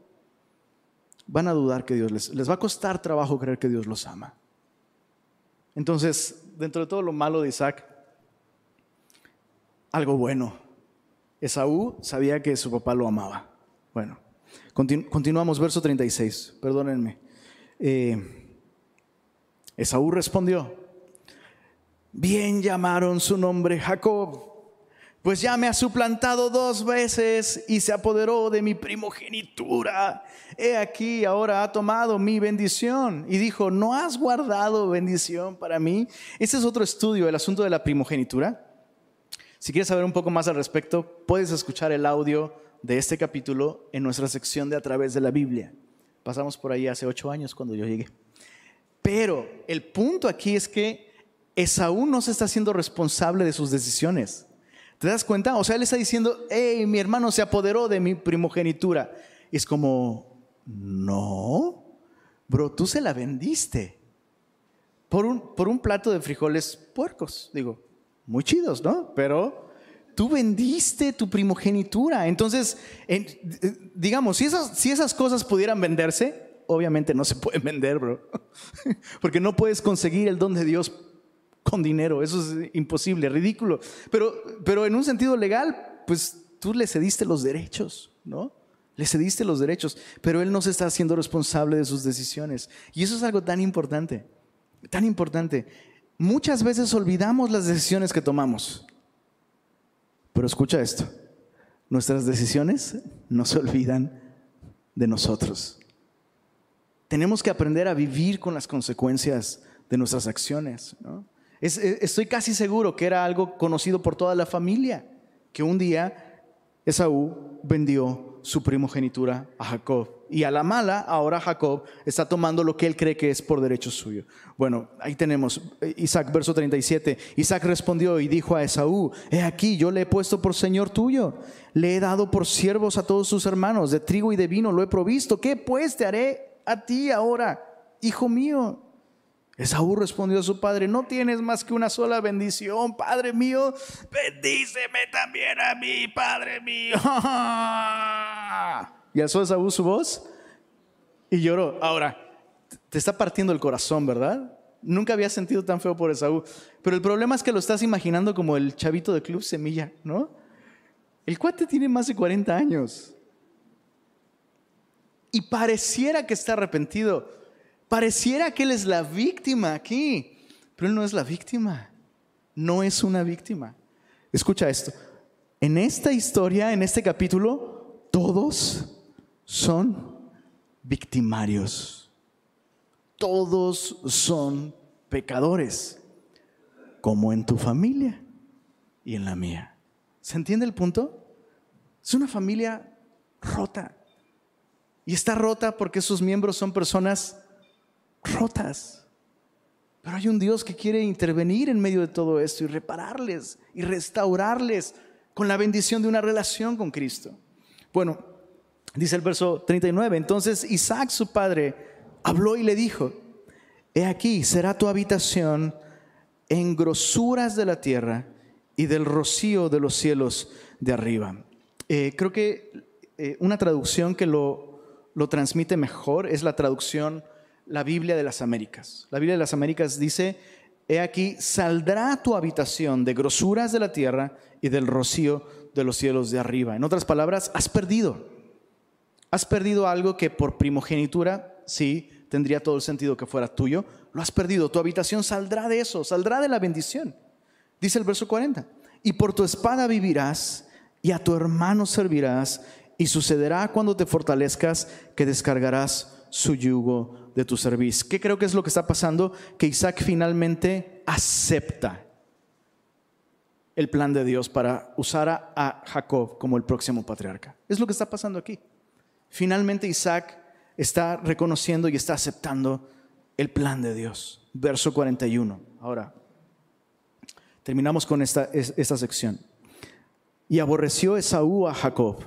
van a dudar que Dios les, les va a costar trabajo creer que Dios los ama. Entonces, dentro de todo lo malo de Isaac, algo bueno. Esaú sabía que su papá lo amaba. Bueno, continuamos, verso 36, perdónenme. Eh, Esaú respondió, Bien llamaron su nombre Jacob, pues ya me ha suplantado dos veces y se apoderó de mi primogenitura. He aquí, ahora ha tomado mi bendición. Y dijo, ¿no has guardado bendición para mí? Este es otro estudio, el asunto de la primogenitura. Si quieres saber un poco más al respecto, puedes escuchar el audio de este capítulo en nuestra sección de A través de la Biblia. Pasamos por ahí hace ocho años cuando yo llegué. Pero el punto aquí es que Esaú no se está haciendo responsable de sus decisiones. ¿Te das cuenta? O sea, él está diciendo, hey, mi hermano se apoderó de mi primogenitura. Y es como, no, bro, tú se la vendiste por un, por un plato de frijoles puercos. Digo, muy chidos, ¿no? Pero tú vendiste tu primogenitura. Entonces, digamos, si esas, si esas cosas pudieran venderse, obviamente no se pueden vender, bro. [laughs] Porque no puedes conseguir el don de Dios con dinero. Eso es imposible, ridículo. Pero, pero en un sentido legal, pues tú le cediste los derechos, ¿no? Le cediste los derechos, pero él no se está haciendo responsable de sus decisiones. Y eso es algo tan importante, tan importante. Muchas veces olvidamos las decisiones que tomamos. Pero escucha esto, nuestras decisiones no se olvidan de nosotros. Tenemos que aprender a vivir con las consecuencias de nuestras acciones. ¿no? Eh, estoy casi seguro que era algo conocido por toda la familia, que un día Esaú vendió su primogenitura a Jacob. Y a la mala, ahora Jacob está tomando lo que él cree que es por derecho suyo. Bueno, ahí tenemos Isaac, verso 37. Isaac respondió y dijo a Esaú, he aquí, yo le he puesto por señor tuyo, le he dado por siervos a todos sus hermanos, de trigo y de vino lo he provisto. ¿Qué pues te haré a ti ahora, hijo mío? Esaú respondió a su padre, no tienes más que una sola bendición, Padre mío, bendíceme también a mí, Padre mío. [laughs] Y alzó Esaú su voz y lloró. Ahora, te está partiendo el corazón, ¿verdad? Nunca había sentido tan feo por Esaú. Pero el problema es que lo estás imaginando como el chavito de Club Semilla, ¿no? El cuate tiene más de 40 años. Y pareciera que está arrepentido. Pareciera que él es la víctima aquí, pero él no es la víctima. No es una víctima. Escucha esto. En esta historia, en este capítulo, todos son victimarios. Todos son pecadores, como en tu familia y en la mía. ¿Se entiende el punto? Es una familia rota. Y está rota porque sus miembros son personas rotas. Pero hay un Dios que quiere intervenir en medio de todo esto y repararles y restaurarles con la bendición de una relación con Cristo. Bueno, dice el verso 39, entonces Isaac su padre habló y le dijo, he aquí, será tu habitación en grosuras de la tierra y del rocío de los cielos de arriba. Eh, creo que eh, una traducción que lo, lo transmite mejor es la traducción la Biblia de las Américas. La Biblia de las Américas dice, he aquí, saldrá tu habitación de grosuras de la tierra y del rocío de los cielos de arriba. En otras palabras, has perdido. Has perdido algo que por primogenitura, sí, tendría todo el sentido que fuera tuyo. Lo has perdido. Tu habitación saldrá de eso, saldrá de la bendición. Dice el verso 40. Y por tu espada vivirás y a tu hermano servirás. Y sucederá cuando te fortalezcas que descargarás su yugo de tu servicio. ¿Qué creo que es lo que está pasando? Que Isaac finalmente acepta el plan de Dios para usar a, Jacob como el próximo patriarca. Es lo que está pasando aquí. Finalmente Isaac está reconociendo y está aceptando el plan de Dios. Verso 41. Ahora, terminamos con esta, esta sección. Y aborreció Esaú a Jacob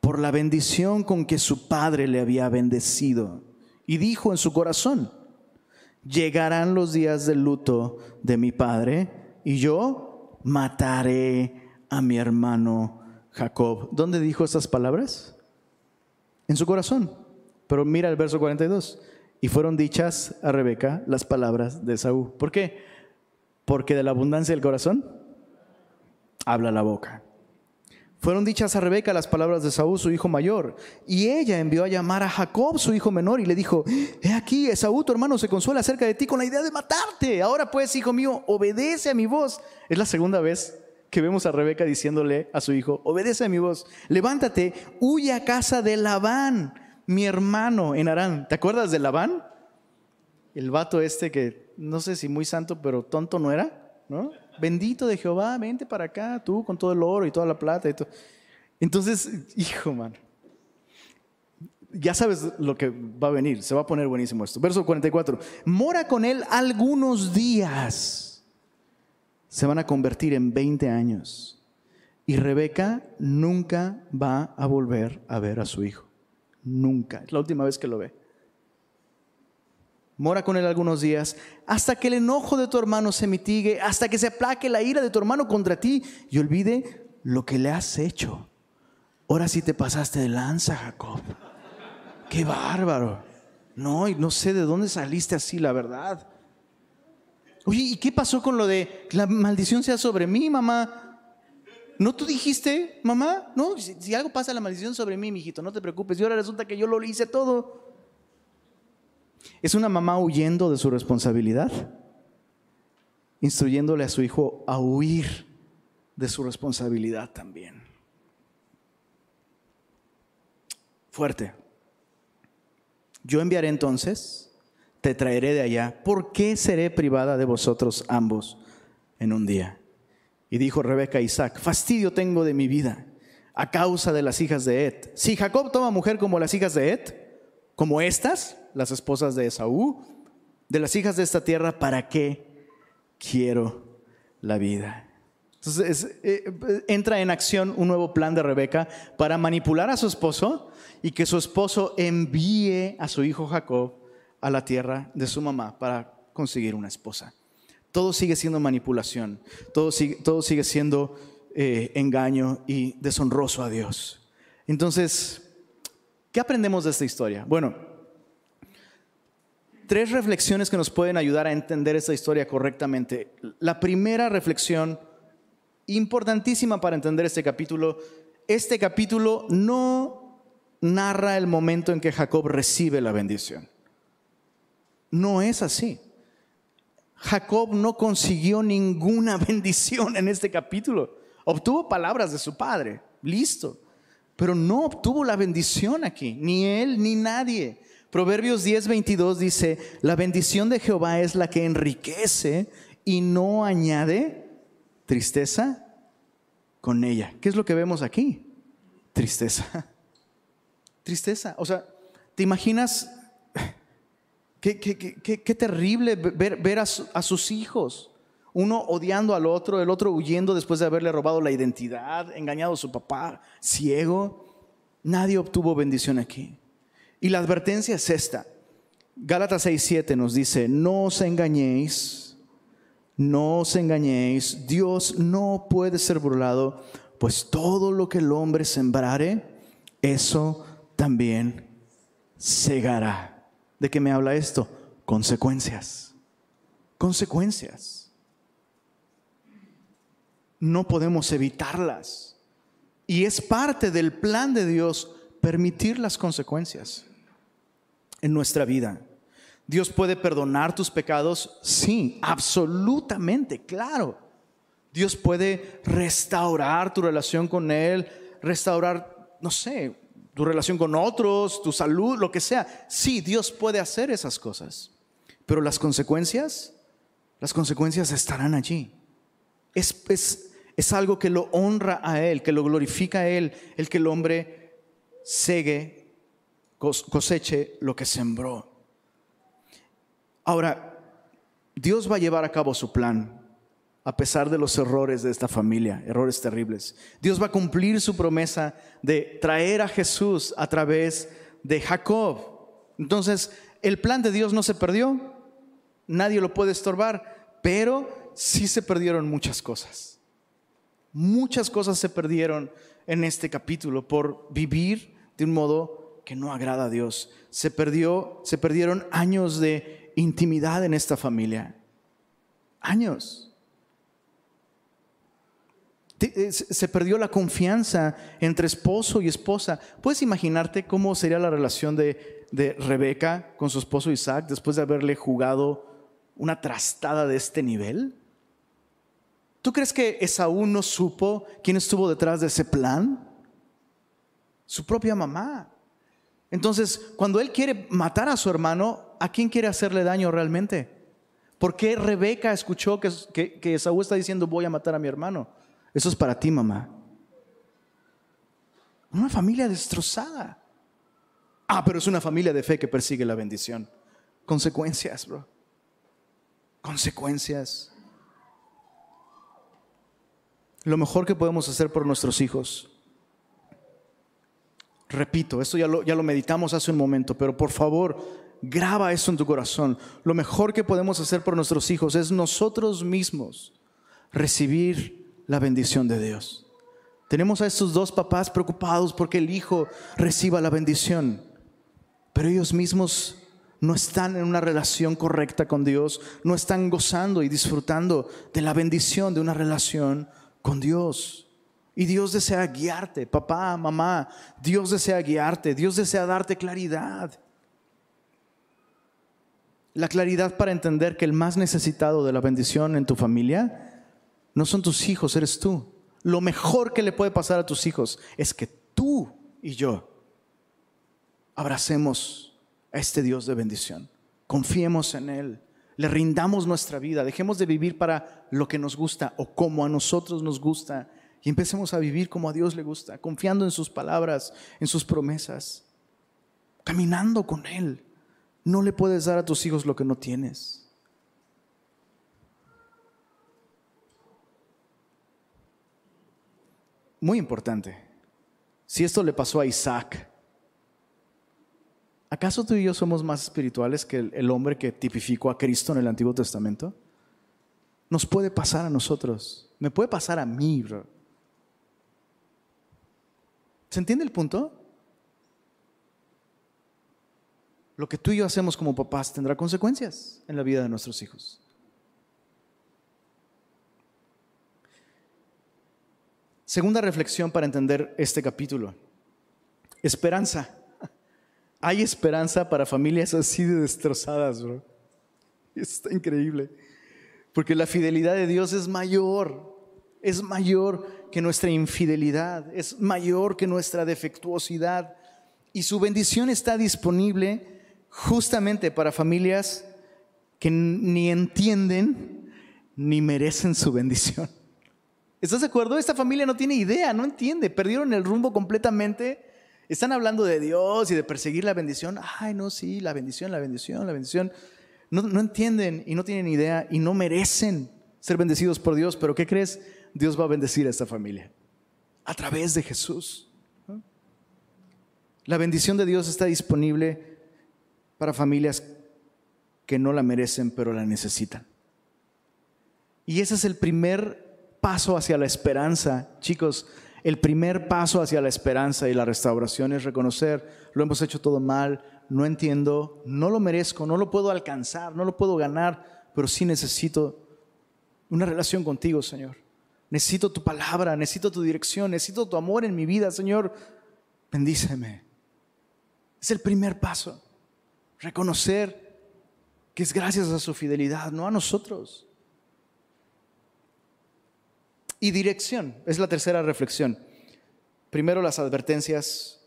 por la bendición con que su padre le había bendecido y dijo en su corazón, llegarán los días del luto de mi padre y yo mataré a mi hermano Jacob. ¿Dónde dijo estas palabras? En su corazón. Pero mira el verso 42. Y fueron dichas a Rebeca las palabras de Saúl. ¿Por qué? Porque de la abundancia del corazón habla la boca. Fueron dichas a Rebeca las palabras de Saúl, su hijo mayor, y ella envió a llamar a Jacob, su hijo menor, y le dijo, he aquí, Esaú, tu hermano, se consuela acerca de ti con la idea de matarte. Ahora pues, hijo mío, obedece a mi voz. Es la segunda vez que vemos a Rebeca diciéndole a su hijo, obedece a mi voz, levántate, huye a casa de Labán, mi hermano en Arán. ¿Te acuerdas de Labán? El vato este que no sé si muy santo, pero tonto no era, ¿no? Bendito de Jehová, vente para acá, tú con todo el oro y toda la plata y. Entonces, hijo, man, ya sabes lo que va a venir, se va a poner buenísimo esto. Verso 44, mora con él algunos días, se van a convertir en 20 años. Y Rebeca nunca va a volver a ver a su hijo. Nunca. Es la última vez que lo ve mora con él algunos días, hasta que el enojo de tu hermano se mitigue, hasta que se aplaque la ira de tu hermano contra ti y olvide lo que le has hecho. Ahora sí te pasaste de lanza, Jacob. Qué bárbaro. No, y no sé de dónde saliste así, la verdad. Oye, ¿y qué pasó con lo de la maldición sea sobre mí, mamá? ¿No tú dijiste, mamá? No, si, algo pasa, la maldición sobre mí, mijito, no te preocupes. Y ahora resulta que yo lo hice todo. ¿Es una mamá huyendo de su responsabilidad? Instruyéndole a su hijo a huir de su responsabilidad también. Fuerte. Yo enviaré entonces, te traeré de allá. ¿Por qué seré privada de vosotros ambos en un día? Y dijo Rebeca a Isaac, fastidio tengo de mi vida. a causa de las hijas de Ed. Si Jacob toma mujer como las hijas de Ed, como estas, las esposas de Esaú, de las hijas de esta tierra, ¿para qué quiero la vida? Entonces eh, entra en acción un nuevo plan de Rebeca para manipular a su esposo y que su esposo envíe a su hijo Jacob a la tierra de su mamá para conseguir una esposa. Todo sigue siendo manipulación, todo sigue, todo sigue siendo eh, engaño y deshonroso a Dios. Entonces, ¿qué aprendemos de esta historia? Bueno, tres reflexiones que nos pueden ayudar a entender esta historia correctamente. La primera reflexión importantísima para entender este capítulo. Este capítulo no narra el momento en que Jacob recibe la bendición. No es así. Jacob no consiguió ninguna [laughs] bendición en este capítulo. Obtuvo palabras de su padre, listo. Pero no obtuvo la bendición aquí, ni él ni nadie. Proverbios 10:22 dice, la bendición de Jehová es la que enriquece y no añade tristeza con ella. ¿Qué es lo que vemos aquí? Tristeza. [laughs] Tristeza. O sea, ¿te imaginas [laughs] qué, qué, terrible ver, a, a, sus hijos? Uno odiando al otro, el otro huyendo después de haberle robado la identidad, engañado a su papá, ciego. Nadie obtuvo bendición aquí. Y la advertencia es esta. Gálatas 6:7 nos dice, no os engañéis no os engañéis, Dios no puede ser burlado, pues todo lo que el hombre sembrare, eso también segará. ¿De qué me habla esto? Consecuencias. Consecuencias. No podemos evitarlas. Y es parte del plan de Dios permitir las consecuencias en nuestra vida. Dios puede perdonar tus pecados, sí, absolutamente, claro. Dios puede restaurar tu relación con Él, restaurar, no sé, tu relación con otros, tu salud, lo que sea. Sí, Dios puede hacer esas cosas. Pero las consecuencias, las consecuencias estarán allí. Es, es, es algo que lo honra a Él, que lo glorifica a Él, el que el hombre segue, coseche lo que sembró. Ahora, Dios va a llevar a cabo su plan a pesar de los errores de esta familia, errores terribles. Dios va a cumplir su promesa de traer a Jesús a través de Jacob. Entonces, el plan de Dios no se perdió, nadie lo puede estorbar, pero sí se perdieron muchas cosas. Muchas cosas se perdieron en este capítulo por vivir de un modo que no agrada a Dios. Se perdió, se perdieron años de intimidad en esta familia. Años. Eh, se perdió la confianza entre esposo y esposa. ¿Puedes imaginarte cómo sería la relación de, de Rebeca con su esposo Isaac después de haberle jugado una trastada de este nivel? ¿Tú crees que Esaú no supo quién estuvo detrás de ese plan? Su propia mamá. Entonces, cuando él quiere matar a su hermano, ¿a quién quiere hacerle daño realmente? ¿Por qué Rebeca escuchó que, que, Saúl está diciendo voy a matar a mi hermano? Eso es para ti, mamá. Una familia destrozada. Ah, pero es una familia de fe que persigue la bendición. Consecuencias, bro. Consecuencias. Lo mejor que podemos hacer por nuestros hijos. Repito, esto ya lo, ya lo meditamos hace un momento, pero por favor, Graba eso en tu corazón. Lo mejor que podemos hacer por nuestros hijos es nosotros mismos recibir la bendición de Dios. Tenemos a estos dos papás preocupados porque el hijo reciba la bendición, pero ellos mismos no están en una relación correcta con Dios, no están gozando y disfrutando de la bendición de una relación con Dios. Y Dios desea guiarte, papá, mamá, Dios desea guiarte, Dios desea darte claridad. La claridad para entender que el más necesitado de la bendición en tu familia no son tus hijos, eres tú. Lo mejor que le puede pasar a tus hijos es que tú y yo abracemos a este Dios de bendición. Confiemos en Él, le rindamos nuestra vida, dejemos de vivir para lo que nos gusta o como a nosotros nos gusta y empecemos a vivir como a Dios le gusta, confiando en sus palabras, en sus promesas, caminando con Él. No le puedes dar a tus hijos lo que no tienes. Muy importante. Si esto le pasó a Isaac, ¿acaso tú y yo somos más espirituales que el, hombre que tipificó a Cristo en el Antiguo Testamento? Nos puede pasar a nosotros. Me puede pasar a mí, bro. ¿Se entiende el punto? Lo que tú y yo hacemos como papás tendrá consecuencias en la vida de nuestros hijos. Segunda reflexión para entender este capítulo. Esperanza. [laughs] Hay esperanza para familias así de destrozadas, bro. Está increíble. Porque la fidelidad de Dios es mayor, es mayor que nuestra infidelidad, es mayor que nuestra defectuosidad. Y su bendición está disponible justamente para familias que ni entienden ni merecen su bendición. ¿Estás de acuerdo? Esta familia no tiene idea, no entiende, perdieron el rumbo completamente. Están hablando de Dios y de perseguir la bendición. Ay, no, sí, la bendición, la bendición, la bendición. No, no entienden y no tienen idea y no merecen ser bendecidos por Dios, pero ¿qué crees? Dios va a bendecir a esta familia a través de Jesús. La bendición de Dios está disponible para familias que no la merecen, pero la necesitan. Y ese es el primer paso hacia la esperanza, chicos. El primer paso hacia la esperanza y la restauración es reconocer, lo hemos hecho todo mal, no entiendo, no lo merezco, no lo puedo alcanzar, no lo puedo ganar, pero sí necesito una relación contigo, Señor. Necesito tu palabra, necesito tu dirección, necesito tu amor en mi vida, Señor. Bendíceme. Es el primer paso. Reconocer que es gracias a su fidelidad, no a nosotros. Y dirección, es la tercera reflexión. Primero las advertencias,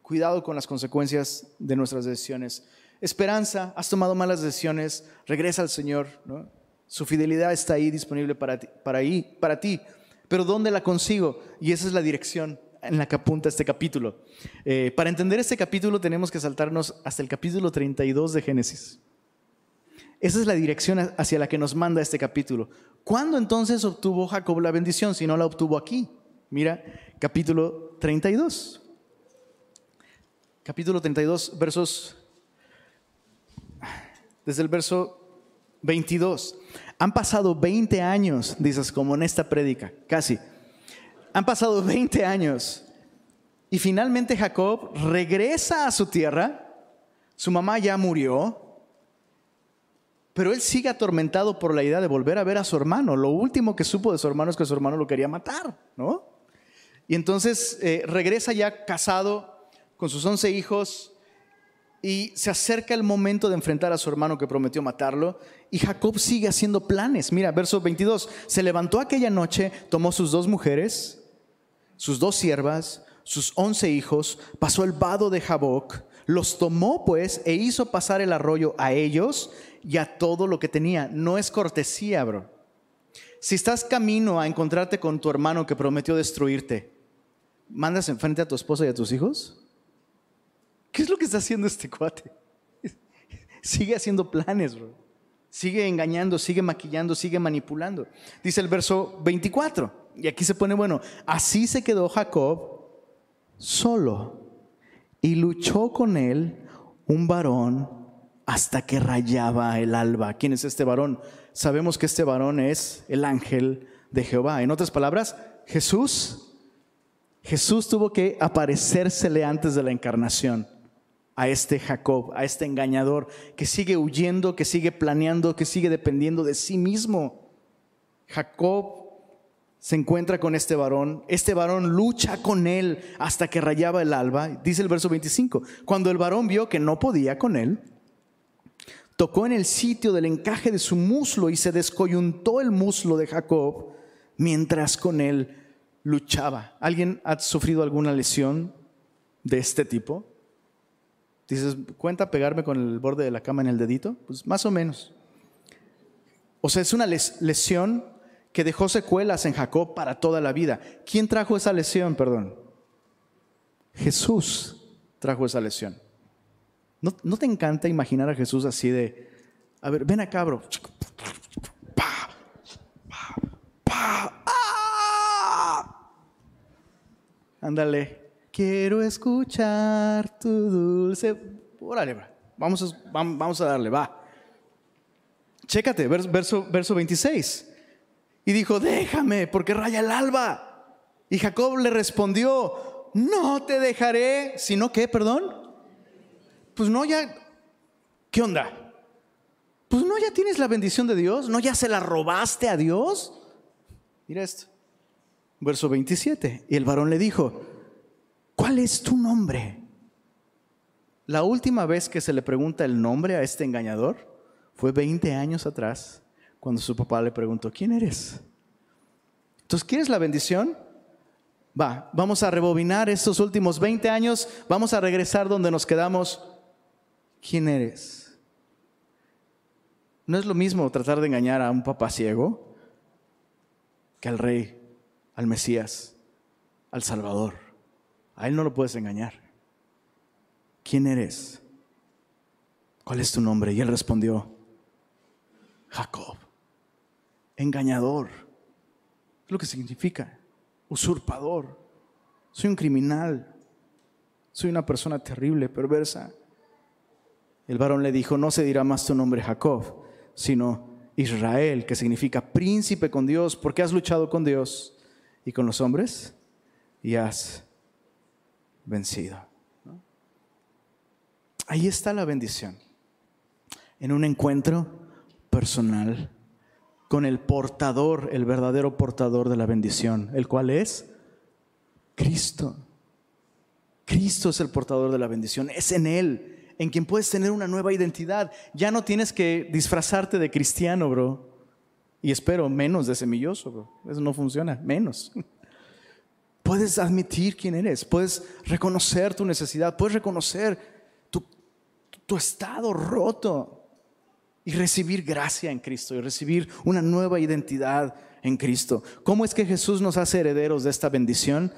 cuidado con las consecuencias de nuestras decisiones. Esperanza, has tomado malas decisiones, regresa al Señor. Su fidelidad está ahí disponible para ti, para, ahí, para ti. Pero ¿dónde la consigo? Y esa es la dirección en la que apunta este capítulo. Eh, para entender este capítulo tenemos que saltarnos hasta el capítulo 32 de Génesis. Esa es la dirección hacia la que nos manda este capítulo. ¿Cuándo entonces obtuvo Jacob la bendición si no la obtuvo aquí? Mira, capítulo 32. Capítulo 32, versos, desde el verso 22. Han pasado 20 años, dices, como en esta prédica, casi. Han pasado 20 años. Y finalmente Jacob regresa a su tierra. Su mamá ya murió. Pero él sigue atormentado por la idea de volver a ver a su hermano. Lo último que supo de su hermano es que su hermano lo quería matar, ¿no? Y entonces eh, regresa ya casado con sus once hijos y se acerca el momento de enfrentar a su hermano que prometió matarlo. Y Jacob sigue haciendo planes. Mira, verso 22. Se levantó aquella noche, tomó sus dos mujeres, sus dos siervas, sus once hijos, pasó el vado de Jaboc, los tomó pues e hizo pasar el arroyo a ellos y a todo lo que tenía. No es cortesía, bro. Si estás camino a encontrarte con tu hermano que prometió destruirte, ¿mandas enfrente a tu esposa y a tus hijos? ¿Qué es lo que está haciendo este cuate? Sigue haciendo planes. Sigue engañando, sigue maquillando, sigue manipulando. Dice el verso 24, y aquí se pone bueno, así se quedó Jacob solo y luchó con él un varón hasta que rayaba el alba. ¿Quién es este varón? Sabemos que este varón es el ángel de Jehová. En otras palabras, Jesús, Jesús tuvo que aparecérsele antes de la encarnación a este Jacob, a este engañador que sigue huyendo, que sigue planeando, que sigue dependiendo de sí mismo. Jacob se encuentra con este varón, este varón lucha con él hasta que rayaba el alba, dice el verso 25, cuando el varón vio que no podía con él, tocó en el sitio del encaje de su muslo y se descoyuntó el muslo de Jacob mientras con él luchaba. ¿Alguien ha sufrido alguna lesión de este tipo? Dices, ¿cuenta pegarme con el borde de la cama en el dedito? Pues más o menos. O sea, es una lesión que dejó secuelas en Jacob para toda la vida. ¿Quién trajo esa lesión, perdón? Jesús trajo esa lesión. ¿No, ¿No, te encanta imaginar a Jesús así de, a ver, ven acá, bro. Ándale, quiero escuchar tu dulce. Órale, vamos a, vamos a darle, va. Chécate, verso, verso 26. Y dijo, déjame, porque raya el alba. Y Jacob le respondió, no te dejaré, sino que, perdón. Pues no, ya, ¿qué onda? Pues no, ya tienes la bendición de Dios, no, ya se la robaste a Dios. Mira esto. Verso 27. Y el varón le dijo, ¿cuál es tu nombre? La última vez que se le pregunta el nombre a este engañador fue 20 años atrás, cuando su papá le preguntó, ¿quién eres? Entonces, ¿quieres la bendición? Va, vamos a rebobinar estos últimos 20 años, vamos a regresar donde nos quedamos. ¿Quién eres? No es lo mismo tratar de engañar a un papá ciego que al rey al Mesías, al Salvador. A Él no lo puedes engañar. ¿Quién eres? ¿Cuál es tu nombre? Y él respondió, Jacob, engañador. Es lo que significa, usurpador. Soy un criminal. Soy una persona terrible, perversa. El varón le dijo, no se dirá más tu nombre Jacob, sino Israel, que significa príncipe con Dios, porque has luchado con Dios y con los hombres y has vencido. Ahí está la bendición. En un encuentro personal con el portador, el verdadero portador de la bendición, el cual es Cristo. Cristo es el portador de la bendición, es en Él en quien puedes tener una nueva identidad. Ya no tienes que disfrazarte de cristiano, bro. Y espero menos de semilloso, Eso no funciona, menos. Puedes admitir quién eres, puedes reconocer tu necesidad, puedes reconocer tu, estado roto y recibir gracia en Cristo y recibir una nueva identidad en Cristo. ¿Cómo es que Jesús nos hace herederos de esta bendición?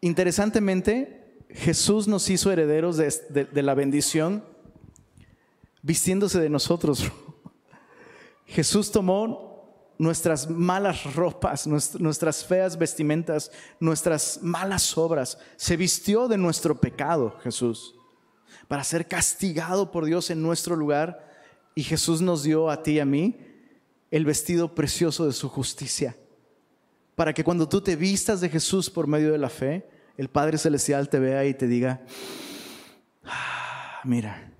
Interesantemente, Jesús nos hizo herederos de, de la bendición vistiéndose de nosotros. [laughs] Jesús tomó nuestras malas ropas, nuestras feas vestimentas, nuestras malas obras. Se vistió de nuestro pecado, Jesús, para ser castigado por Dios en nuestro lugar. Y Jesús nos dio a ti y a mí el vestido precioso de su justicia. Para que cuando tú te vistas de Jesús por medio de la fe, el Padre Celestial te vea y te diga, ah, mira,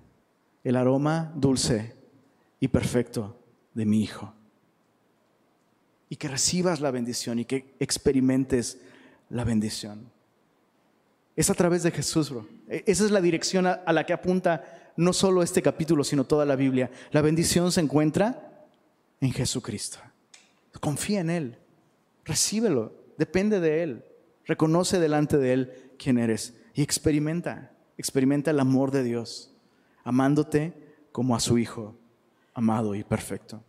el aroma dulce y perfecto de mi Hijo. Y que recibas la bendición y que experimentes la bendición. Es a través de Jesús. E, esa es la dirección a, la que apunta no solo este capítulo, sino toda la Biblia. La bendición se encuentra en Jesucristo. Confía en Él. Recíbelo. Depende de Él. Reconoce delante de Él quién eres. Y experimenta. Experimenta el amor de Dios. Amándote como a su Hijo amado y perfecto.